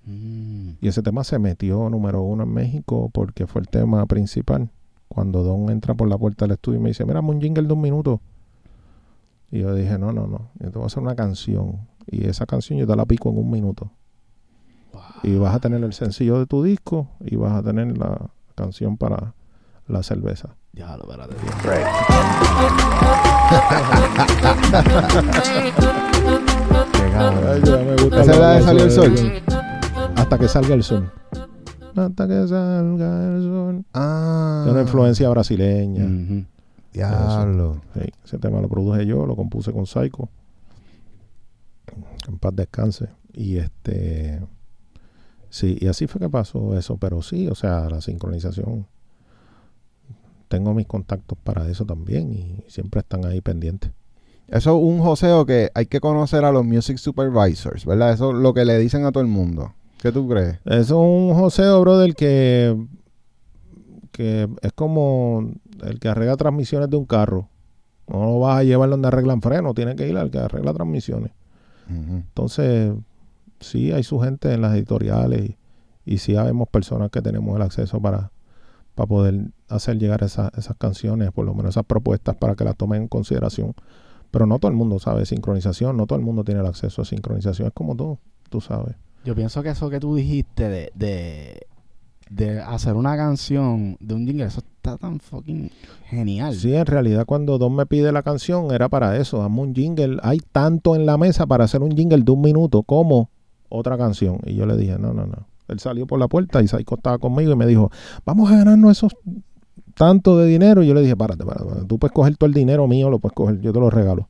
B: Mm.
A: y ese tema se metió número uno en México porque fue el tema principal. Cuando Don entra por la puerta del estudio y me dice mira un jingle de un minuto y yo dije no no no yo te voy a hacer una canción y esa canción yo te la pico en un minuto. Y vas a tener el sencillo de tu disco y vas a tener la canción para la cerveza.
C: ¿Esa es la de Salió el Sol?
A: Hasta que salga el sol. Hasta que salga el sol.
C: Ah.
A: Tiene una influencia brasileña.
B: Ujú.
C: Diablo.
A: Sí, ese tema lo produje yo, lo compuse con Psycho. En paz descanse. Y este. Sí, y así fue que pasó eso. Pero sí, o sea, la sincronización. Tengo mis contactos para eso también y siempre están ahí pendientes.
C: Eso es un joseo que hay que conocer a los music supervisors, ¿verdad? Eso es lo que le dicen a todo el mundo. ¿Qué tú crees?
A: Eso es un joseo, brother, que, que es como el que arregla transmisiones de un carro. No lo vas a llevar donde arreglan freno, tiene que ir al que arregla transmisiones. Entonces, sí hay su gente en las editoriales y, y sí habemos personas que tenemos el acceso para, para poder hacer llegar esa- esas canciones, por lo menos esas propuestas para que las tomen en consideración. Pero no todo el mundo sabe sincronización, no todo el mundo tiene el acceso a sincronización, es como tú, tú sabes.
B: Yo pienso que eso que tú dijiste de, de, de hacer una canción de un jingle, eso está tan fucking genial.
A: Sí, en realidad cuando Don me pide la canción era para eso, dame un jingle, hay tanto en la mesa para hacer un jingle de un minuto como otra canción. Y yo le dije, no, no, no. Él salió por la puerta y Saiko estaba conmigo y me dijo, vamos a ganarnos esos tanto de dinero. Y yo le dije, párate, párate, párate. tú puedes coger todo el dinero mío, lo puedes coger, yo te lo regalo.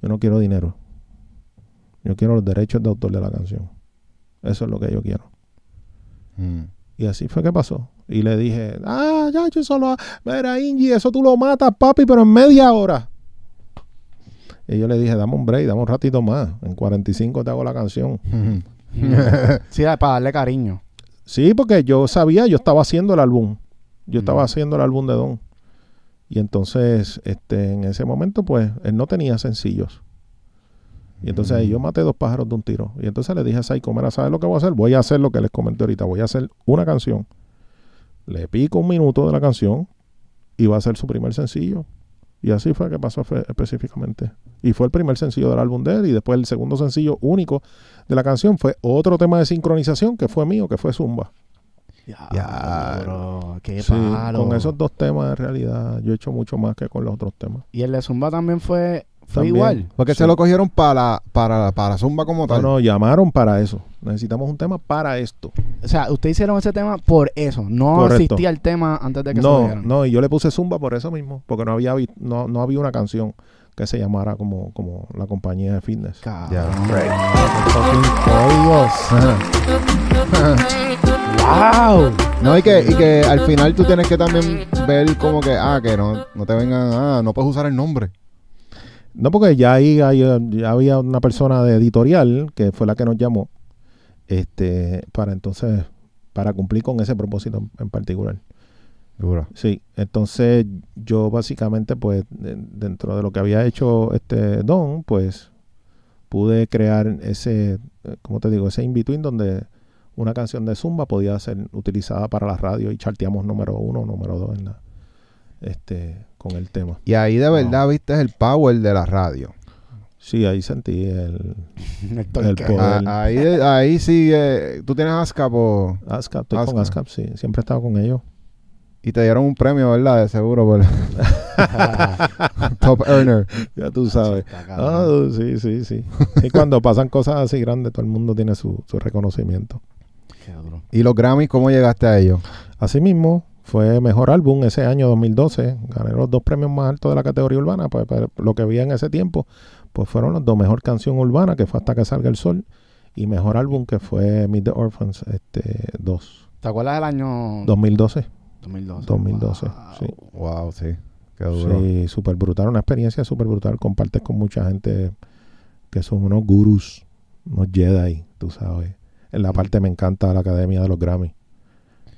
A: Yo no quiero dinero. Yo quiero los derechos de autor de la canción. Eso es lo que yo quiero.
C: Mm.
A: Y así fue que pasó. Y le dije, ah, ya, yo solo, mira, Ingy, eso tú lo matas, papi, pero en media hora. Y yo le dije, dame un break, dame un ratito más. En 45 te hago la canción.
B: Sí, para darle cariño.
A: Sí, porque yo sabía, yo estaba haciendo el álbum. Yo estaba
B: Mm.
A: haciendo el álbum de Don. Y entonces, este, en ese momento, pues, él no tenía sencillos. Y entonces ahí yo maté dos pájaros de un tiro. Y entonces le dije a Saiko, mira, ¿sabes lo que voy a hacer? Voy a hacer lo que les comenté ahorita. Voy a hacer una canción. Le pico un minuto de la canción y va a ser su primer sencillo. Y así fue que pasó específicamente. Y fue el primer sencillo del álbum de él. Y después el segundo sencillo único de la canción fue otro tema de sincronización que fue mío, que fue Zumba.
B: Ya,
C: Ya.
B: bro, qué
A: Sí,
B: palo.
A: con esos dos temas en realidad yo he hecho mucho más que con los otros temas.
B: Y el de Zumba también fue, fue
A: También.
B: igual.
C: Porque
A: Sí.
C: se lo cogieron para, para, para Zumba como
A: No,
C: tal.
A: no, llamaron para eso. Necesitamos un tema para esto.
B: O sea, ustedes hicieron ese tema por eso. No
A: Correcto.
B: existía el tema antes de que se lo
A: No,
B: dieran.
A: no, y yo le puse Zumba por eso mismo, porque no había no, no había una canción que se llamara como, como la compañía de fitness.
B: Cabrón.
C: Ya.
B: ¡Wow!
C: No, y que, y que al final tú tienes que también ver como que, ah, que no, no te vengan, ah, no puedes usar el nombre.
A: No, porque ya ahí hay, ya había una persona de editorial que fue la que nos llamó, este, para entonces, para cumplir con ese propósito en- particular. Sí, entonces yo básicamente, pues, de- dentro de lo que había hecho este Don, pues, pude crear ese, eh, ¿cómo te digo? Ese in-between donde una canción de Zumba podía ser utilizada para la radio y charteamos número uno, número dos en la, este, con el tema.
C: Y ahí de verdad viste el power de la radio.
A: Sí, ahí sentí el
B: El
A: poder.
C: Ah, ahí, ahí sí, eh, tú tienes ASCAP o-
A: ASCAP, estoy
C: ASCAP.
A: con ASCAP, sí, siempre he estado con ellos.
C: y te dieron un premio, ¿verdad? De seguro por Top Earner.
A: Ya tú sabes. Ah, sí, sí, sí. Y cuando pasan cosas así grandes, todo el mundo tiene su, su reconocimiento.
B: Qué duro.
C: ¿Y los Grammys, cómo llegaste a ellos?
A: Asimismo, fue mejor álbum ese año 2012. Gané los dos premios más altos de la categoría urbana. Pues, pues, lo que vi en ese tiempo, pues fueron los dos. Mejor canción urbana, que fue Hasta que salga el sol. Y mejor álbum, que fue Meet the Orphans este, 2.
B: ¿Te acuerdas del año
A: 2012.
B: 2012?
A: 2012,
B: Wow.
A: sí.
C: Wow, sí. Qué duro.
A: Sí, súper brutal. Una experiencia súper brutal. Compartes con mucha gente que son unos gurús, unos Jedi, tú sabes. En la parte me encanta la Academia de los Grammy.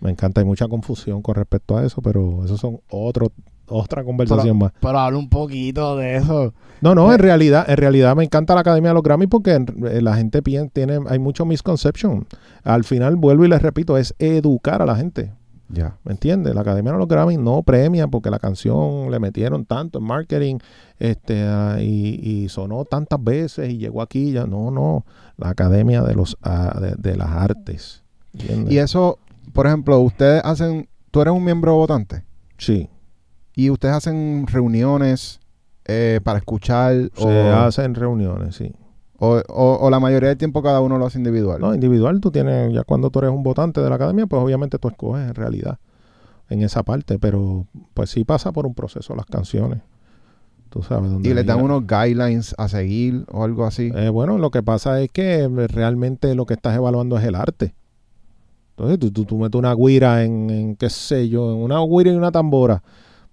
A: Me encanta, hay mucha confusión con respecto a eso, pero eso son otro, otra conversación más.
B: Pero habla un poquito de eso.
A: No, no, en realidad, en realidad me encanta la Academia de los Grammy porque en- eh, la gente tiene, hay mucho misconception. Al final, vuelvo y les repito, es educar a la gente.
C: Ya.
A: ¿Me entiendes? La Academia de los Grammy no premia porque la canción le metieron tanto en marketing este, ah, y, y sonó tantas veces y llegó aquí. Ya. No, no. La Academia de, los, ah, de, de las Artes. ¿entiendes?
C: Y eso, por ejemplo, ustedes hacen, tú eres un miembro votante
A: sí.
C: y ustedes hacen reuniones eh, para escuchar o,
A: Se hacen reuniones, sí.
C: O, o- o la mayoría del tiempo cada uno lo hace individual.
A: No, individual, tú tienes, ya cuando tú eres un votante de la Academia, pues obviamente tú escoges en realidad en esa parte, pero pues sí pasa por un proceso las canciones. Tú sabes dónde
C: y les dan unos guidelines a seguir o algo así.
A: Eh, bueno, lo que pasa es que eh, realmente lo que estás evaluando es el arte. Entonces, tú, tú, tú metes una guira en, en, qué sé yo, en una guira y una tambora.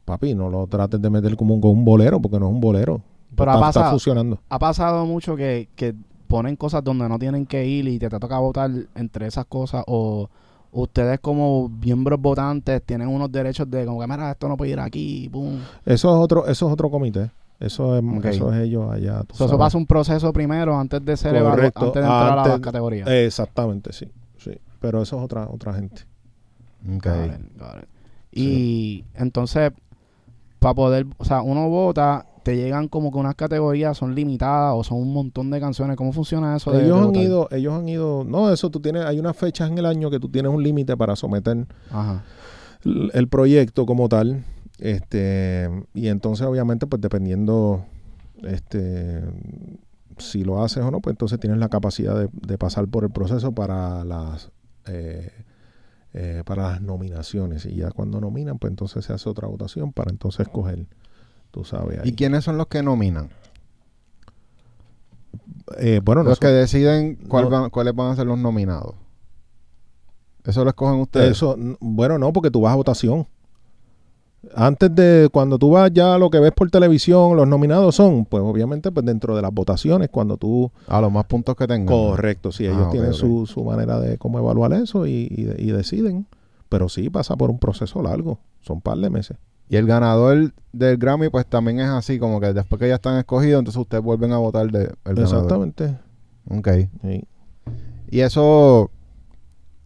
A: Papi, no lo trates de meter como un, como un bolero, porque no es un bolero.
B: Pero
A: está,
B: ha
A: está
B: pasado,
A: fusionando.
B: ha pasado mucho que, que ponen cosas donde no tienen que ir y te, te toca votar entre esas cosas o ustedes como miembros votantes tienen unos derechos de como que mira esto no puede ir aquí pum.
A: Eso es otro, eso es otro comité. Eso es, eso es ellos allá. tú
B: So, eso pasa un proceso primero antes de ser evaluado antes de entrar a las categorías
A: Exactamente, sí. sí. Pero eso es otra, otra gente.
C: Ok.
B: Got it, got it. Y entonces, para poder, o sea, uno vota, te llegan como que unas categorías, son limitadas o son un montón de canciones. ¿Cómo funciona eso? de-
A: ellos
B: de
A: han ido, ellos han ido, no, eso tú tienes, hay unas fechas en el año que tú tienes un límite para someter
B: Ajá.
A: el, el proyecto como tal. Este, y entonces obviamente, pues dependiendo este si lo haces o no, pues entonces tienes la capacidad de, de pasar por el proceso para las eh, eh, para las nominaciones. Y ya cuando nominan, pues entonces se hace otra votación para entonces escoger, tú sabes. ahí.
C: ¿Y quiénes son los que nominan?
A: Eh, bueno,
C: los
A: no
C: que deciden cuál
A: no-
C: van- cuáles van a ser los nominados. Eso lo escogen ustedes.
A: Eso, bueno, no, porque tú vas a votación. Antes de cuando tú vas ya lo que ves por televisión, los nominados son, pues obviamente, pues dentro de las votaciones, cuando tú.
C: A los más puntos que tengan.
A: Correcto, sí,
C: Ah,
A: ellos
C: ok,
A: tienen. Su, su manera de cómo evaluar eso y, y y deciden. Pero sí pasa por un proceso largo, son un par de meses.
C: Y el ganador del Grammy, pues también es así, como que después que ya están escogidos, entonces ustedes vuelven a votar de, el ganador.
A: Exactamente.
C: Ok.
A: sí.
C: Y eso,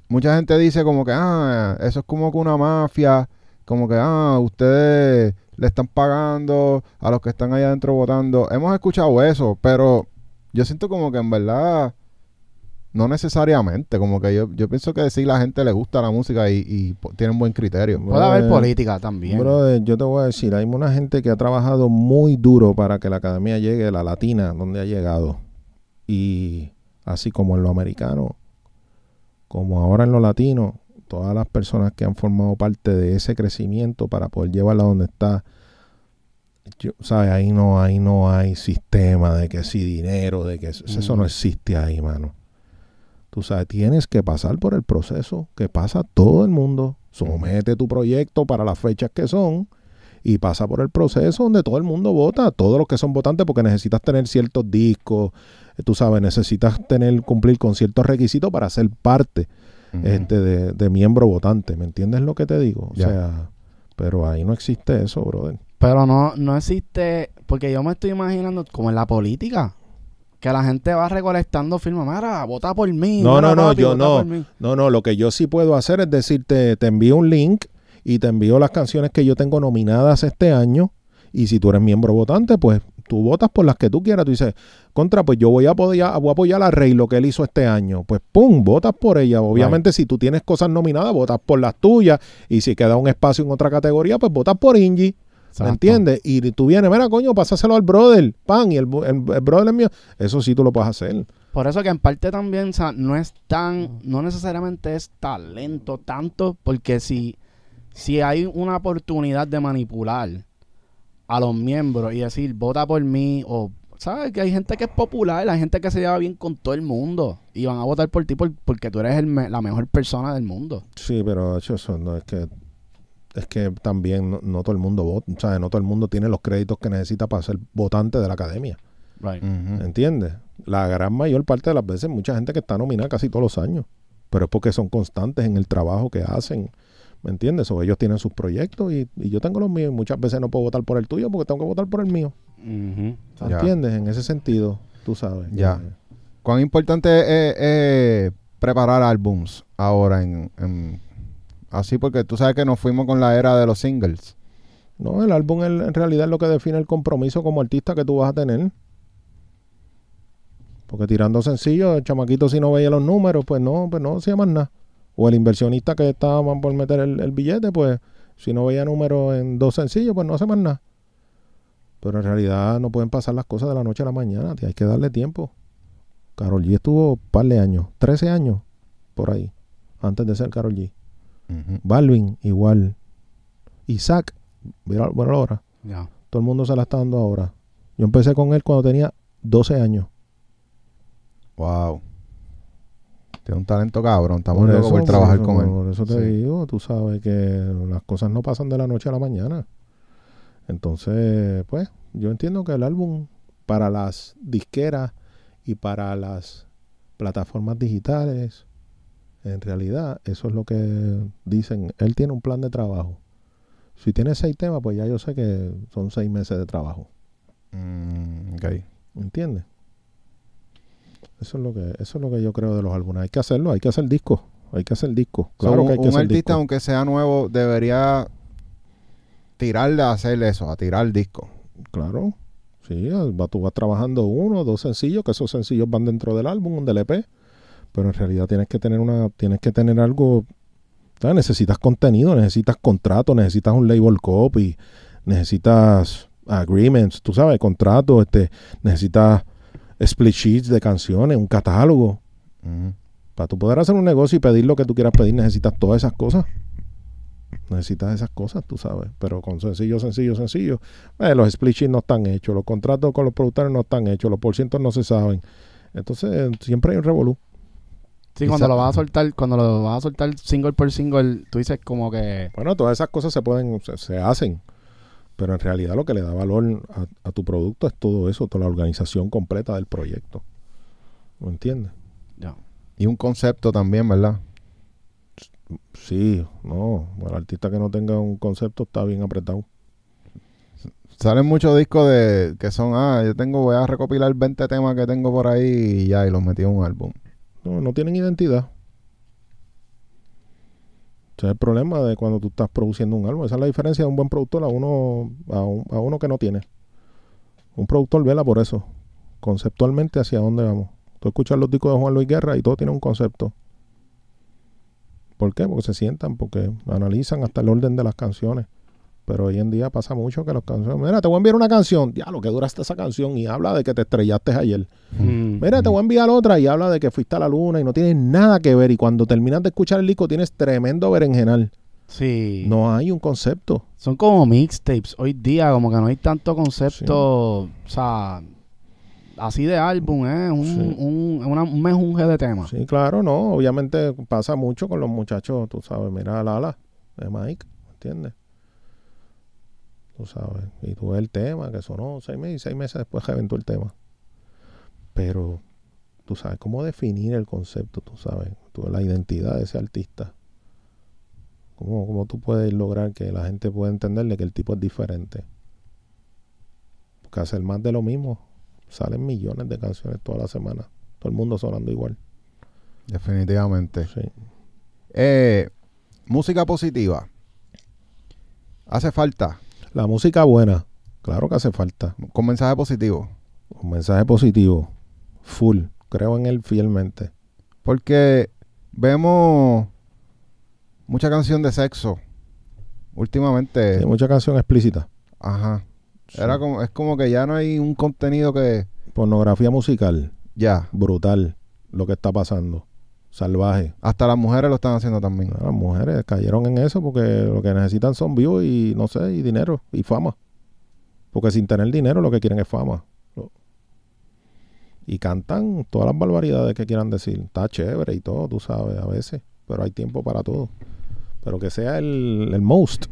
C: mucha gente dice como que, ah, eso es como que una mafia, como que, ah, ustedes le están pagando a los que están allá adentro votando. Hemos escuchado eso, pero yo siento como que en verdad, no necesariamente, como que yo, yo pienso que sí la gente le gusta la música y, y tienen buen criterio.
B: Puede haber política también.
A: Brother, yo te voy a decir, hay una gente que ha trabajado muy duro para que la academia llegue, la latina, donde ha llegado. Y así como en lo americano, como ahora en lo latino, todas las personas que han formado parte de ese crecimiento para poder llevarla donde está, yo, ¿sabes? Ahí no, ahí no hay sistema de que si dinero, de que eso, eso no
B: Mm.
A: existe ahí, mano. Tú sabes, tienes que pasar por el proceso que pasa todo el mundo. Somete tu proyecto para las fechas que son y pasa por el proceso donde todo el mundo vota, todos los que son votantes, porque necesitas tener ciertos discos, eh, tú sabes, necesitas tener, cumplir con ciertos requisitos para ser parte este, de, de miembro votante. ¿Me entiendes lo que te digo? O
C: Ya.
A: sea, pero ahí no existe eso, brother.
B: Pero no, no existe, porque yo me estoy imaginando como en la política, que la gente va recolectando firmas, mira, vota por mí.
A: No, no, no,
B: papi,
A: yo no.
B: por mí".
A: No, no, lo que yo sí puedo hacer es decirte, te envío un link y te envío las canciones que yo tengo nominadas este año. Y si tú eres miembro votante, pues tú votas por las que tú quieras. Tú dices, contra, pues yo voy a apoyar, voy a apoyar a Rey lo que él hizo este año. Pues pum, votas por ella. Obviamente, si tú tienes cosas nominadas, votas por las tuyas. Y si queda un espacio en otra categoría, pues votas por ¿Me entiendes? Y tú vienes, mira, coño, pásaselo al brother, pan, y el, el- el brother es mío. Eso sí tú lo puedes hacer.
B: Por eso que en parte también, o sea, no es tan, no necesariamente es talento tanto, porque si, si hay una oportunidad de manipular a los miembros y decir, vota por mí, o, ¿sabes? Que hay gente que es popular, hay gente que se lleva bien con todo el mundo y van a votar por ti por- porque tú eres el la mejor persona del mundo.
A: Sí, pero eso no es que es que también no, no todo el mundo vota, o sea, no todo el mundo tiene los créditos que necesita para ser votante de la academia,
B: Right.
C: Ujú.
A: ¿entiendes? La gran mayor parte de las veces mucha gente que está nominada casi todos los años, pero es porque son constantes en el trabajo que hacen, ¿me entiendes? O ellos tienen sus proyectos y, y yo tengo los míos y muchas veces no puedo votar por el tuyo porque tengo que votar por el mío.
C: Ya.
A: ¿entiendes? En ese sentido, tú sabes.
C: Ya.
A: que-
C: ¿Cuán importante es, es preparar álbums ahora en, en- así? Porque tú sabes que nos fuimos con la era de los singles.
A: No, el álbum en, realidad es lo que define el compromiso como artista que tú vas a tener. Porque tirando sencillo, el chamaquito si no veía los números, pues no, pues no hacía más nada. O el inversionista que estaba por meter el, el billete, pues si no veía números en dos sencillos, pues no hace más nada. Pero en realidad no pueden pasar las cosas de la noche a la mañana, hay que darle tiempo. Carol G estuvo un par de años, 13 años por ahí, antes de ser Carol G.
C: Ujú.
A: Balvin, igual. Isaac, mira, bueno, ahora. Todo el mundo se la está dando ahora. Yo empecé con él cuando tenía 12 años.
C: Wow. Tiene un talento cabrón. Estamos
A: Por
C: locos
A: eso,
C: por trabajar
A: por-
C: con él.
A: Por eso te
C: Sí.
A: digo, tú sabes que las cosas no pasan de la noche a la mañana. Entonces, pues, yo entiendo que el álbum para las disqueras y para las plataformas digitales, en realidad, eso es lo que dicen. Él tiene un plan de trabajo. Si tiene seis temas, pues ya yo sé que son seis meses de trabajo.
C: Mm, ok.
A: ¿Entiendes? Eso es lo que eso es lo que yo creo de los álbumes. Hay que hacerlo, hay que hacer discos, hay que hacer discos. Claro
C: un,
A: que hay que
C: un
A: hacer
C: artista,
A: discos.
C: aunque sea nuevo, debería tirar a hacer eso, a tirar disco.
A: Claro. Sí, tú vas trabajando uno, dos sencillos, que esos sencillos van dentro del álbum, del EP. Pero en realidad tienes que tener una, tienes que tener algo. ¿sabes? Necesitas contenido, necesitas contrato, necesitas un label copy, necesitas agreements, tú sabes, contratos, este, necesitas split sheets de canciones, un catálogo. Para tú poder hacer un negocio y pedir lo que tú quieras pedir, necesitas todas esas cosas. Necesitas esas cosas, tú sabes. Pero con sencillo, sencillo, sencillo. eh, los split sheets no están hechos, los contratos con los productores no están hechos, los porcientos no se saben. Entonces, siempre hay un revolú.
B: Sí, cuando lo vas a soltar, cuando lo vas a soltar single por single, tú dices como que
A: Bueno, todas esas cosas se pueden, se, se hacen. Pero en realidad lo que le da valor a, a tu producto es todo eso, toda la organización completa del proyecto. ¿Me entiendes?
B: ya.
C: Y un concepto también, ¿verdad?
A: Sí, no. El artista que no tenga un concepto está bien apretado.
C: Salen muchos discos de que son, ah, yo tengo, voy a recopilar 20 temas que tengo por ahí y ya, y los metí en un álbum.
A: No, tienen identidad. Ese es el problema de cuando tú estás produciendo un álbum. Esa es la diferencia de un buen productor a uno, a, un- a uno que no tiene. Un productor vela por eso. Conceptualmente hacia dónde vamos. Tú escuchas los discos de Juan Luis Guerra y todo tiene un concepto. ¿Por qué? Porque se sientan, porque analizan hasta el orden de las canciones. Pero hoy en día pasa mucho que las canciones... Mira, te voy a enviar una canción. Ya, lo que duraste esa canción y habla de que te estrellaste ayer.
B: Mm.
A: Mira, te voy a enviar otra y habla de que fuiste a la luna y no tiene nada que ver. Y cuando terminas de escuchar el disco tienes tremendo berenjenal.
B: Sí.
A: No hay un concepto.
B: Son como mixtapes. Hoy día como que no hay tanto concepto, o sea, así de álbum, ¿eh? Un,
A: Sí.
B: un, una- un mejunje de temas.
A: Sí, claro, no. Obviamente pasa mucho con los muchachos, tú sabes. Mira Lala de Mike, ¿entiendes? Tú sabes. Y tú ves el tema que sonó seis meses y seis meses después reventó el tema. Pero tú sabes cómo definir el concepto, tú sabes. Tú, la identidad de ese artista. ¿Cómo, ¿Cómo tú puedes lograr que la gente pueda entenderle que el tipo es diferente? Porque hacer más de lo mismo. Salen millones de canciones toda la semana. Todo el mundo sonando igual.
C: Definitivamente.
A: Sí.
C: Eh, música positiva. Hace falta.
A: La música buena, claro que hace falta.
C: Con mensaje positivo.
A: Un mensaje positivo, full. Creo en él fielmente.
C: Porque vemos mucha canción de sexo. Últimamente.
A: Mucha canción explícita.
C: Ajá.
A: Sí.
C: Era como, es como que ya no hay un contenido que.
A: Pornografía musical,
C: Ya.
A: brutal, lo que está pasando. Salvaje.
C: Hasta las mujeres lo están haciendo también.
A: Las mujeres cayeron en eso porque lo que necesitan son views y no sé, y dinero y fama. Porque sin tener dinero lo que quieren es fama. Y cantan todas las barbaridades que quieran decir. Está chévere y todo, tú sabes, a veces. Pero hay tiempo para todo. Pero que sea el, el most.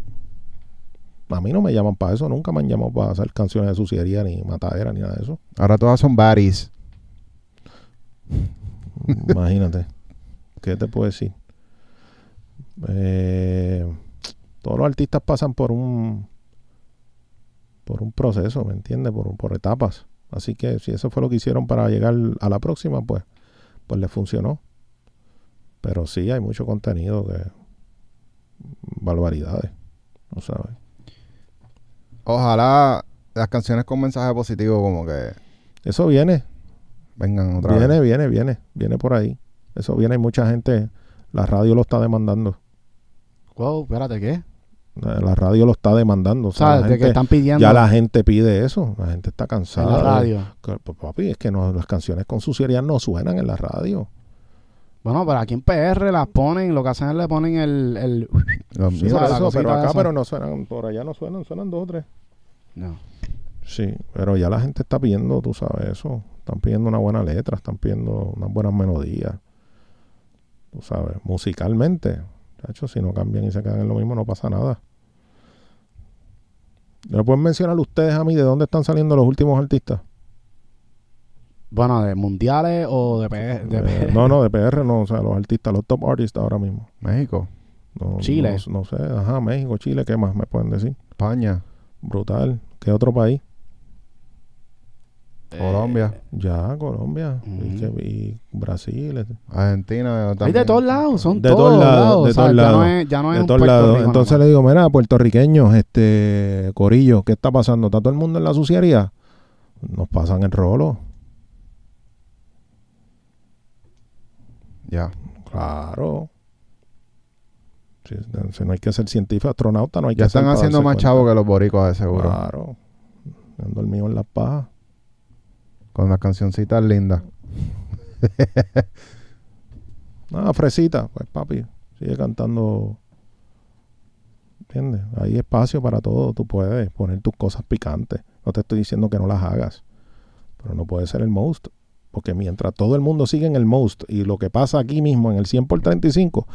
A: A mí no me llaman para eso. Nunca me han llamado para hacer canciones de suciedad ni matadera ni nada de eso.
C: Ahora todas son baddies.
A: Imagínate. ¿Qué te puedo decir? Eh, todos los artistas pasan por un por un proceso, ¿me entiendes? Por, por etapas. Así que si eso fue lo que hicieron para llegar a la próxima, pues, pues les funcionó. Pero sí hay mucho contenido que barbaridades, ¿no sabes?
C: Ojalá las canciones con mensaje positivo como que
A: Eso viene,
C: vengan otra
A: viene,
C: vez.
A: viene, viene, viene por ahí. Eso viene, hay mucha gente, la radio lo está demandando.
B: Wow, espérate, ¿qué?
A: La radio lo está demandando. O sea, la
B: de
A: gente-
B: que están pidiendo
A: ya la gente pide eso. La gente está
B: en
A: cansada.
B: la
A: de-
B: radio.
A: que- pues, papi, es que no, las canciones con suciedad no suenan en la radio.
B: Bueno, pero aquí en PR las ponen, lo que hacen es le ponen el... el
C: Los
A: Sí,
B: la
A: eso, pero acá
B: esa.
A: pero no suenan, por allá no suenan, suenan dos o tres.
B: no.
A: Sí, pero ya la gente está pidiendo, tú sabes eso. Están pidiendo una buena letra, están pidiendo unas buenas melodías. Tú sabes, musicalmente. Chacho, si no cambian y se quedan en lo mismo, no pasa nada. ¿Me pueden mencionar ustedes a mí de dónde están saliendo los últimos artistas?
B: Bueno, de mundiales o de PR. De
A: Eh, no, no, de PR no, o sea, los artistas, los top artists ahora mismo.
C: México,
A: No,
B: Chile.
A: No, no sé, ajá, México, Chile, ¿qué más me pueden decir?
C: España.
A: Brutal. ¿Qué otro país?
C: Colombia,
A: Ya, Colombia y, Brasil. eh,
C: Argentina
B: Hay
C: también.
B: de todos lados, son
A: De
B: todos
A: todos lados, de
B: o sea,
A: todos
B: ya
A: lados,
B: no es, ya no es
A: de todos lados. Entonces
B: nomás.
A: le digo, mira, puertorriqueños, este, Corillo, ¿qué está pasando? ¿Está todo el mundo en la suciería? Nos pasan el rolo.
C: Ya.
A: Claro. Si, si no hay que ser científico, astronauta, no hay
C: Ya
A: que ser
C: están
A: para
C: haciendo más chavos que los boricos, de seguro.
A: Claro. Han dormido en las pajas.
C: Con las cancioncitas lindas.
A: Nada, fresita, pues papi, sigue cantando. ¿Entiendes? Hay espacio para todo. Tú puedes poner tus cosas picantes. No te estoy diciendo que no las hagas. Pero no puede ser el most. Porque mientras todo el mundo sigue en el most y lo que pasa aquí mismo en el 100 por 35,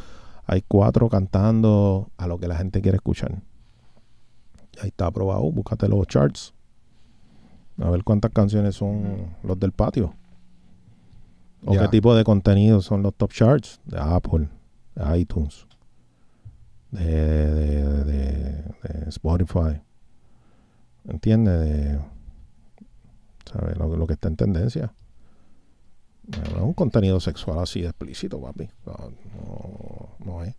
A: hay cuatro cantando a lo que la gente quiere escuchar. Ahí está aprobado. Búscate los charts. A ver cuántas canciones son los del patio. O qué tipo de contenido son los top charts de Apple, de iTunes, de, de- de- de Spotify. ¿Entiendes? De, ¿sabes? Lo, lo que está en tendencia. No es un contenido sexual así de explícito, papi. No, no, no es.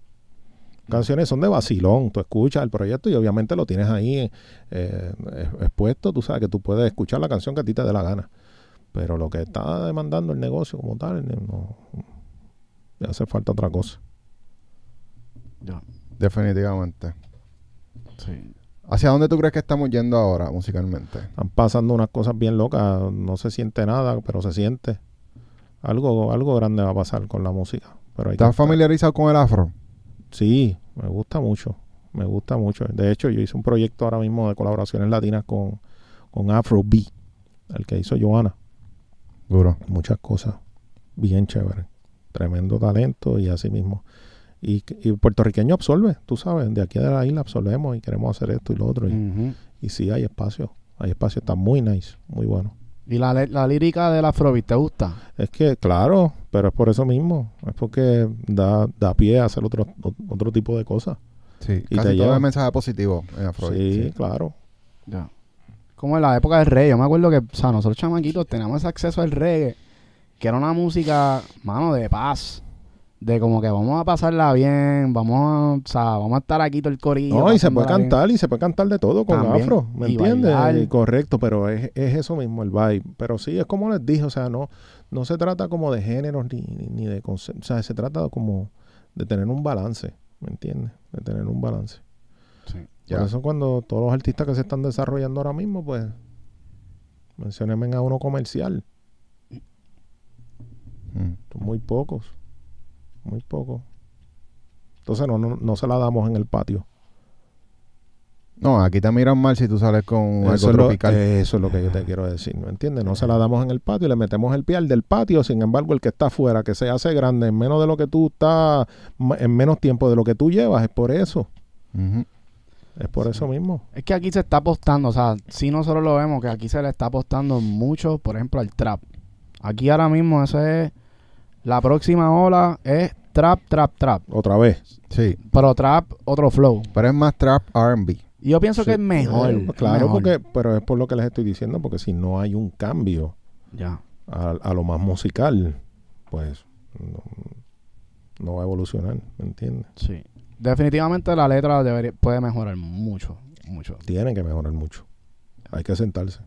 A: Canciones son de vacilón. Tú escuchas el proyecto y obviamente lo tienes ahí eh, expuesto. Tú sabes que tú puedes escuchar la canción que a ti te dé la gana. Pero lo que está demandando el negocio como tal, no, le hace falta otra cosa.
B: Ya,
C: Definitivamente.
B: sí.
C: ¿Hacia dónde tú crees que estamos yendo ahora musicalmente?
A: Están pasando unas cosas bien locas, no se siente nada, pero se siente. Algo, algo grande va a pasar con la música. Pero
C: ¿Estás familiarizado con el afro?
A: Sí, me gusta mucho, me gusta mucho. De hecho, yo hice un proyecto ahora mismo de colaboraciones latinas con, con Afro B, el que hizo Johanna.
C: Duro.
A: muchas cosas bien chéveres. Tremendo talento y así mismo. Y, y puertorriqueño absorbe, tú sabes, de aquí de la isla absorbemos y queremos hacer esto y lo otro. Y, y sí, hay espacio. Hay espacio, está muy nice, muy bueno.
B: ¿Y la, la lírica del Afrobeat te gusta?
A: Es que, claro, pero es por eso mismo. Es porque da, da pie a hacer otro, otro tipo de cosas.
C: Sí.
A: Y
C: Casi
A: te
C: todo
A: lleva.
C: es mensaje positivo en afro.
A: Sí, claro.
B: Ya. Como en la época del reggae. Yo me acuerdo que, o sea, nosotros chamaquitos teníamos ese acceso al reggae, que era una música, mano, de paz. De como que vamos a pasarla bien, vamos a, o sea, vamos a estar aquí todo el corillo.
A: No, y se puede
B: bien.
A: cantar, y se puede cantar de todo con
B: También,
A: afro, ¿me entiendes?
B: bailar.
A: Y Correcto, pero es, es eso mismo, el vibe. Pero sí, es como les dije, o sea, no, no se trata como de géneros ni, ni, ni de conceptos, o sea, se trata como de tener un balance, ¿me entiendes? De tener un balance.
B: Sí.
C: Ya.
A: Por eso cuando todos los artistas que se están desarrollando ahora mismo, pues, menciónenme a uno comercial.
C: Mm.
A: Son muy pocos, muy pocos. Entonces no, no, no se la damos en el patio.
C: No, aquí te miran mal si tú sales con algo
A: Eso es, lo,
C: tropical.
A: eso es lo que yo te quiero decir, ¿me entiendes? No se la damos en el patio y le metemos el pie al del patio, sin embargo, el que está afuera, que se hace grande en menos de lo que tú estás, en menos tiempo de lo que tú llevas, es por eso, es por eso mismo.
B: Es que aquí se está apostando, o sea, si nosotros lo vemos, que aquí se le está apostando mucho, por ejemplo, al trap. Aquí ahora mismo eso es, la próxima ola es trap, trap, trap.
A: Otra vez.
C: Sí.
B: Pero trap, otro flow.
C: Pero es más trap R&B.
B: Y yo pienso
A: Sí.
B: que es mejor.
A: Eh, claro,
B: mejor.
A: porque, pero es por lo que les estoy diciendo, porque si no hay un cambio
B: Ya.
A: a, a lo más musical, pues no, no va a evolucionar, ¿me entiendes?
B: Sí. Definitivamente la letra debería, puede mejorar mucho, mucho.
A: Tiene que mejorar mucho. Hay que sentarse,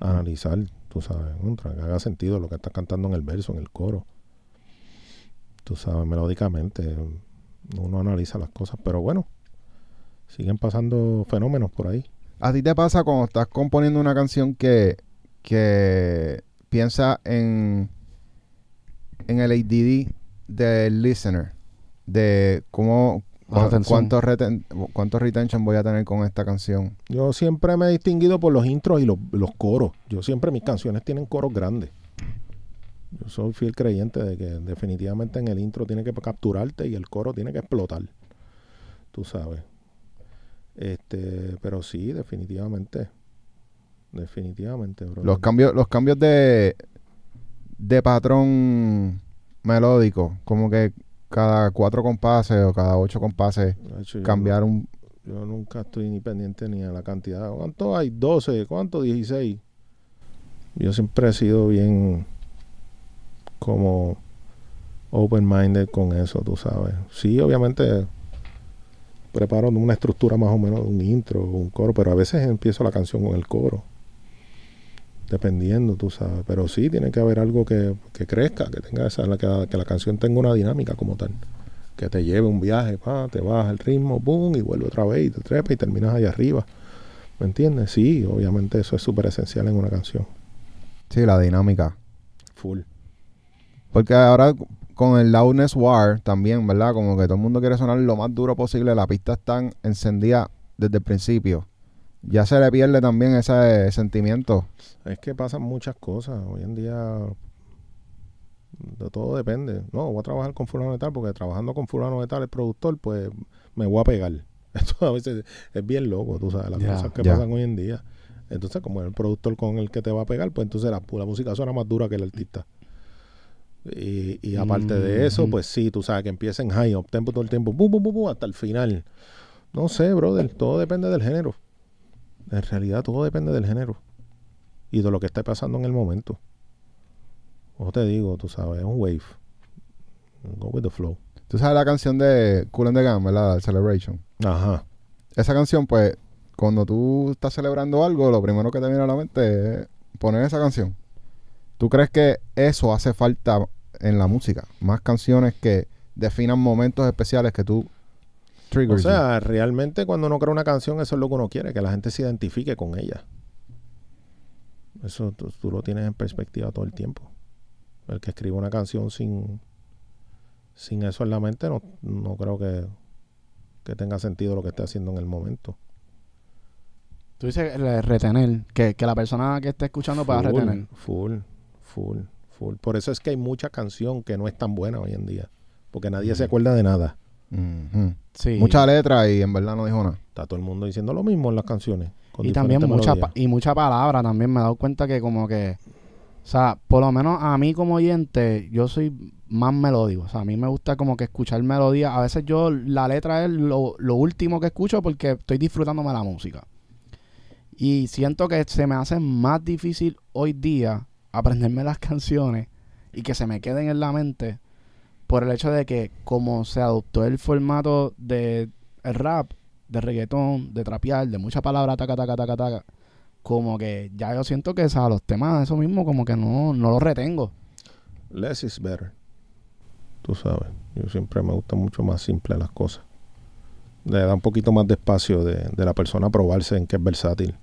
A: analizar, tú sabes, contra, que haga sentido lo que estás cantando en el verso, en el coro. Tú sabes, melódicamente, uno analiza las cosas, pero bueno, siguen pasando fenómenos por ahí.
C: ¿A ti te pasa cuando estás componiendo una canción que, que piensa en, en el ADD del listener? De cómo,
B: La
C: cu-
B: retención.
C: cuánto, reten- cuánto retention voy a tener con esta canción.
A: Yo siempre me he distinguido por los intros y los, los coros. Yo siempre mis canciones tienen coros grandes. Yo soy fiel creyente de que definitivamente en el intro tiene que capturarte y el coro tiene que explotar. Tú sabes. Este, pero sí, definitivamente. Definitivamente, bro.
C: Los cambios, los cambios de, de patrón melódico, como que cada cuatro compases o cada ocho compases
A: Hacho, yo
C: cambiar
A: no-
C: un...
A: Yo nunca estoy ni pendiente ni a la cantidad. ¿Cuánto hay? 12. ¿Cuánto? 16. yo siempre he sido bien como open-minded con eso, tú sabes. Sí, obviamente preparo una estructura más o menos, un intro, un coro, pero a veces empiezo la canción con el coro. Dependiendo, tú sabes. Pero sí, tiene que haber algo que, que crezca, que tenga esa, que, la, que la canción tenga una dinámica como tal. Que te lleve un viaje, pa, te baja el ritmo, boom, y vuelve otra vez y te trepa y terminas ahí arriba. ¿Me entiendes? Sí, obviamente eso es súper esencial en una canción.
C: Sí, la dinámica.
A: Full.
C: Porque ahora con el Loudness War también, ¿verdad? Como que todo el mundo quiere sonar lo más duro posible. La pista está encendida desde el principio. Ya se le pierde también ese sentimiento.
A: Es que pasan muchas cosas. Hoy en día de todo depende. No, voy a trabajar con fulano de tal porque trabajando con fulano de tal, el productor, pues me voy a pegar. Esto a veces es bien loco, tú sabes, las cosas que pasan hoy en día. Entonces, como es el productor con el que te va a pegar, pues entonces la, la música suena más dura que el artista. Y, y aparte de eso,
B: Ujú.
A: pues sí, tú sabes que empieza en high up tempo todo el tiempo, bum, bum, hasta el final. No sé, brother, todo depende del género. En realidad, todo depende del género y de lo que esté pasando en el momento. Ojo te digo, tú sabes, es un wave. Go with the flow.
C: Tú sabes la canción de Cool and the Gang, ¿verdad? El Celebration.
A: Ajá.
C: Esa canción, pues, cuando tú estás celebrando algo, lo primero que te viene a la mente es poner esa canción. ¿Tú crees que eso hace falta en la música? Más canciones que definan momentos especiales que tú
A: O
C: triggers. you.
A: sea, realmente cuando uno crea una canción, eso es lo que uno quiere, que la gente se identifique con ella. Eso tú, tú lo tienes en perspectiva todo el tiempo. El que escribe una canción sin, sin eso en la mente, no, no creo que, que tenga sentido lo que esté haciendo en el momento.
B: Tú dices el de retener, que, que la persona que esté escuchando pueda retener.
A: Full, full, full. Por eso es que hay mucha canción que no es tan buena hoy en día. Porque nadie se
B: Ujú.
A: acuerda de nada.
C: Ujú.
B: Sí.
C: Mucha letra y en verdad no dijo nada.
A: Está todo el mundo diciendo lo mismo en las canciones. con
B: y también mucha,
A: melodías.
B: pa- y mucha palabra también. Me he dado cuenta que como que... O sea, por lo menos a mí como oyente, yo soy más melódico. O sea, a mí me gusta como que escuchar melodía. A veces yo, la letra es lo, lo último que escucho porque estoy disfrutándome la música. Y siento que se me hace más difícil hoy día aprenderme las canciones y que se me queden en la mente por el hecho de que como se adoptó el formato de el rap, de reggaetón, de trapear, de mucha palabra, taca, taca, taca, taca, como que ya yo siento que sea, los temas, eso mismo, como que no, no los retengo.
A: Less is better. Tú sabes. Yo siempre me gusta mucho más simple las cosas. Le da un poquito más de espacio de, de la persona a probarse en que es versátil.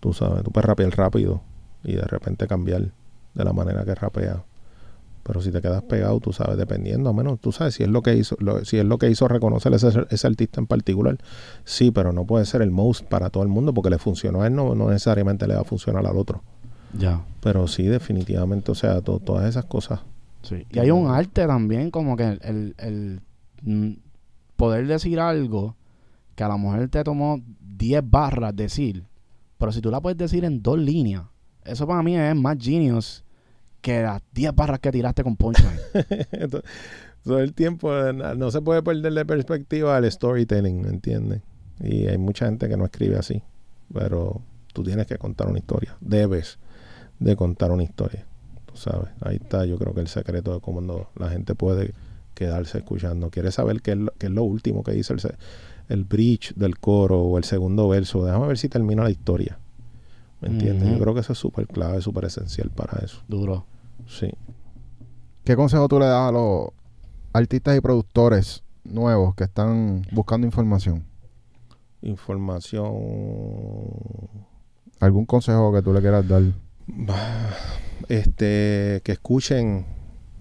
A: Tú sabes, tú puedes rapear rápido y de repente cambiar de la manera que rapea. Pero si te quedas pegado, tú sabes, dependiendo, a menos, tú sabes, si es lo que hizo, lo- si es lo que hizo reconocer ese, ese artista en particular, sí, pero no puede ser el most para todo el mundo porque le funcionó a él, no, no necesariamente le va a funcionar al otro.
B: Ya.
A: Pero sí, definitivamente, o sea, to- todas esas cosas.
B: Sí. Y hay un arte también, como que el, el, el, mm, poder decir algo que a la mujer te tomó 10 barras decir, pero si tú la puedes decir en dos líneas, eso para mí es más genius que las 10 barras que tiraste con.
A: To- Todo el tiempo eh, no se puede perder de perspectiva el storytelling, ¿me entiendes? Y hay mucha gente que no escribe así, pero tú tienes que contar una historia, debes de contar una historia, tú sabes. Ahí está, yo creo que el secreto de cómo la gente puede quedarse escuchando. Quiere saber qué es lo, qué es lo último que dice el, el bridge del coro o el segundo verso. Déjame ver si termina la historia. ¿Me entiendes? Yo creo que eso es súper clave, súper esencial para eso.
B: Duro.
A: Sí.
C: ¿Qué consejo tú le das a los artistas y productores nuevos que están buscando información?
A: Información
C: ¿Algún consejo que tú le quieras dar?
A: este que escuchen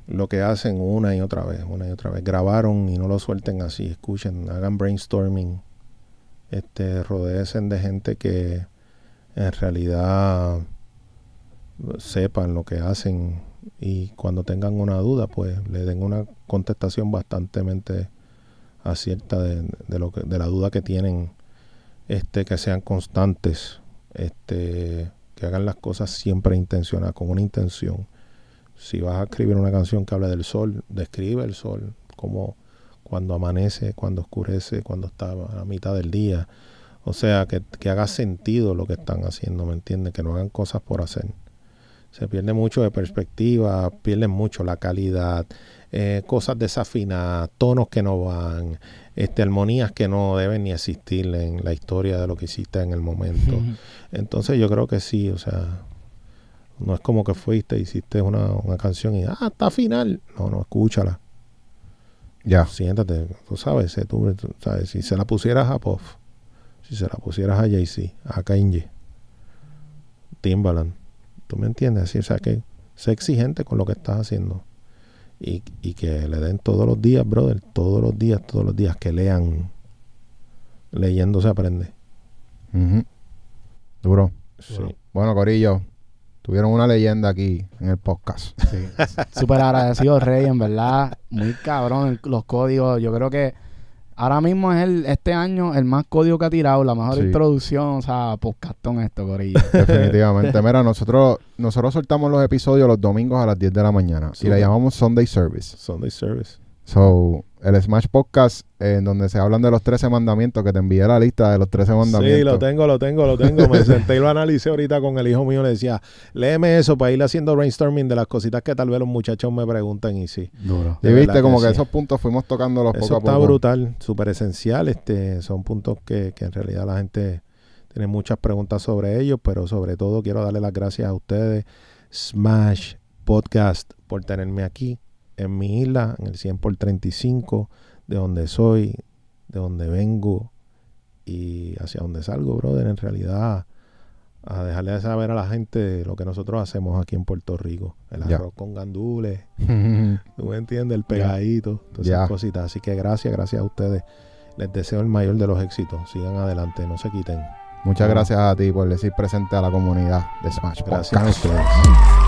A: lo que hacen una y otra vez, una y otra vez. Grabaron y no lo suelten así, escuchen, hagan brainstorming, este, rodeen de gente que en realidad sepan lo que hacen y cuando tengan una duda, pues le den una contestación bastante acierta de, de lo que, de la duda que tienen, este, que sean constantes, este, que hagan las cosas siempre intencionadas, con una intención. Si vas a escribir una canción que hable del sol, describe el sol, como cuando amanece, cuando oscurece, cuando está a la mitad del día. O sea, que, que haga sentido lo que están haciendo, ¿me entiendes? Que no hagan cosas por hacer. Se pierde mucho de perspectiva, pierden mucho la calidad, eh, cosas desafinadas, tonos que no van, este, armonías que no deben ni existir en la historia de lo que hiciste en el momento. Entonces yo creo que sí, o sea, no es como que fuiste, hiciste una, una canción y, ah, está final. No, no, escúchala.
C: Ya.
A: Siéntate, tú sabes, tú, tú sabes, si se la pusieras a Puff, si se la pusieras a Jay-Z, a Kanye, Timbaland, ¿tú me entiendes? Así, o sea, que sé exigente con lo que estás haciendo. Y, y que le den todos los días, brother, todos los días, todos los días, que lean. Leyendo se aprende.
C: Duro.
A: Sí.
C: Bueno, Corillo, tuvieron una leyenda aquí en el podcast.
B: Sí. Súper agradecido, Rey, en verdad. Muy cabrón los códigos. Yo creo que ahora mismo es el este año el más código que ha tirado, la mejor
C: Sí.
B: introducción. O sea, podcastón esto, Corillo.
C: Definitivamente. Mira, nosotros, nosotros soltamos los episodios los domingos a las 10 de la mañana y le llamamos Sunday Service.
A: Sunday Service.
C: So, el Smash Podcast, eh, en donde se hablan de los 13 mandamientos, que te envié la lista de los 13 mandamientos.
A: Sí, lo tengo, lo tengo, lo tengo. Me senté y lo analicé ahorita con el hijo mío. Le decía, léeme eso para ir haciendo brainstorming de las cositas que tal vez los muchachos me preguntan. Y sí,
B: Duro.
C: Y viste como
A: que
C: que
A: sí.
C: esos puntos fuimos tocándolos poco
A: eso
C: a
A: está
C: poco.
A: brutal, súper esencial. Este, son puntos que, que en realidad la gente tiene muchas preguntas sobre ellos, pero sobre todo quiero darle las gracias a ustedes, Smash Podcast, por tenerme aquí en mi isla, en el 100 por 35, de donde soy, de donde vengo y hacia donde salgo, brother. En realidad, a dejarle saber a la gente lo que nosotros hacemos aquí en Puerto Rico. El arroz con gandules, ¿Tú me entiendes? El pegadito, todas esas cositas. Así que gracias, gracias a ustedes. Les deseo el mayor de los éxitos. Sigan adelante, no se quiten.
C: Muchas gracias a ti por decir presente a la comunidad de Smash
A: Gracias a
C: Podcast.
A: ustedes.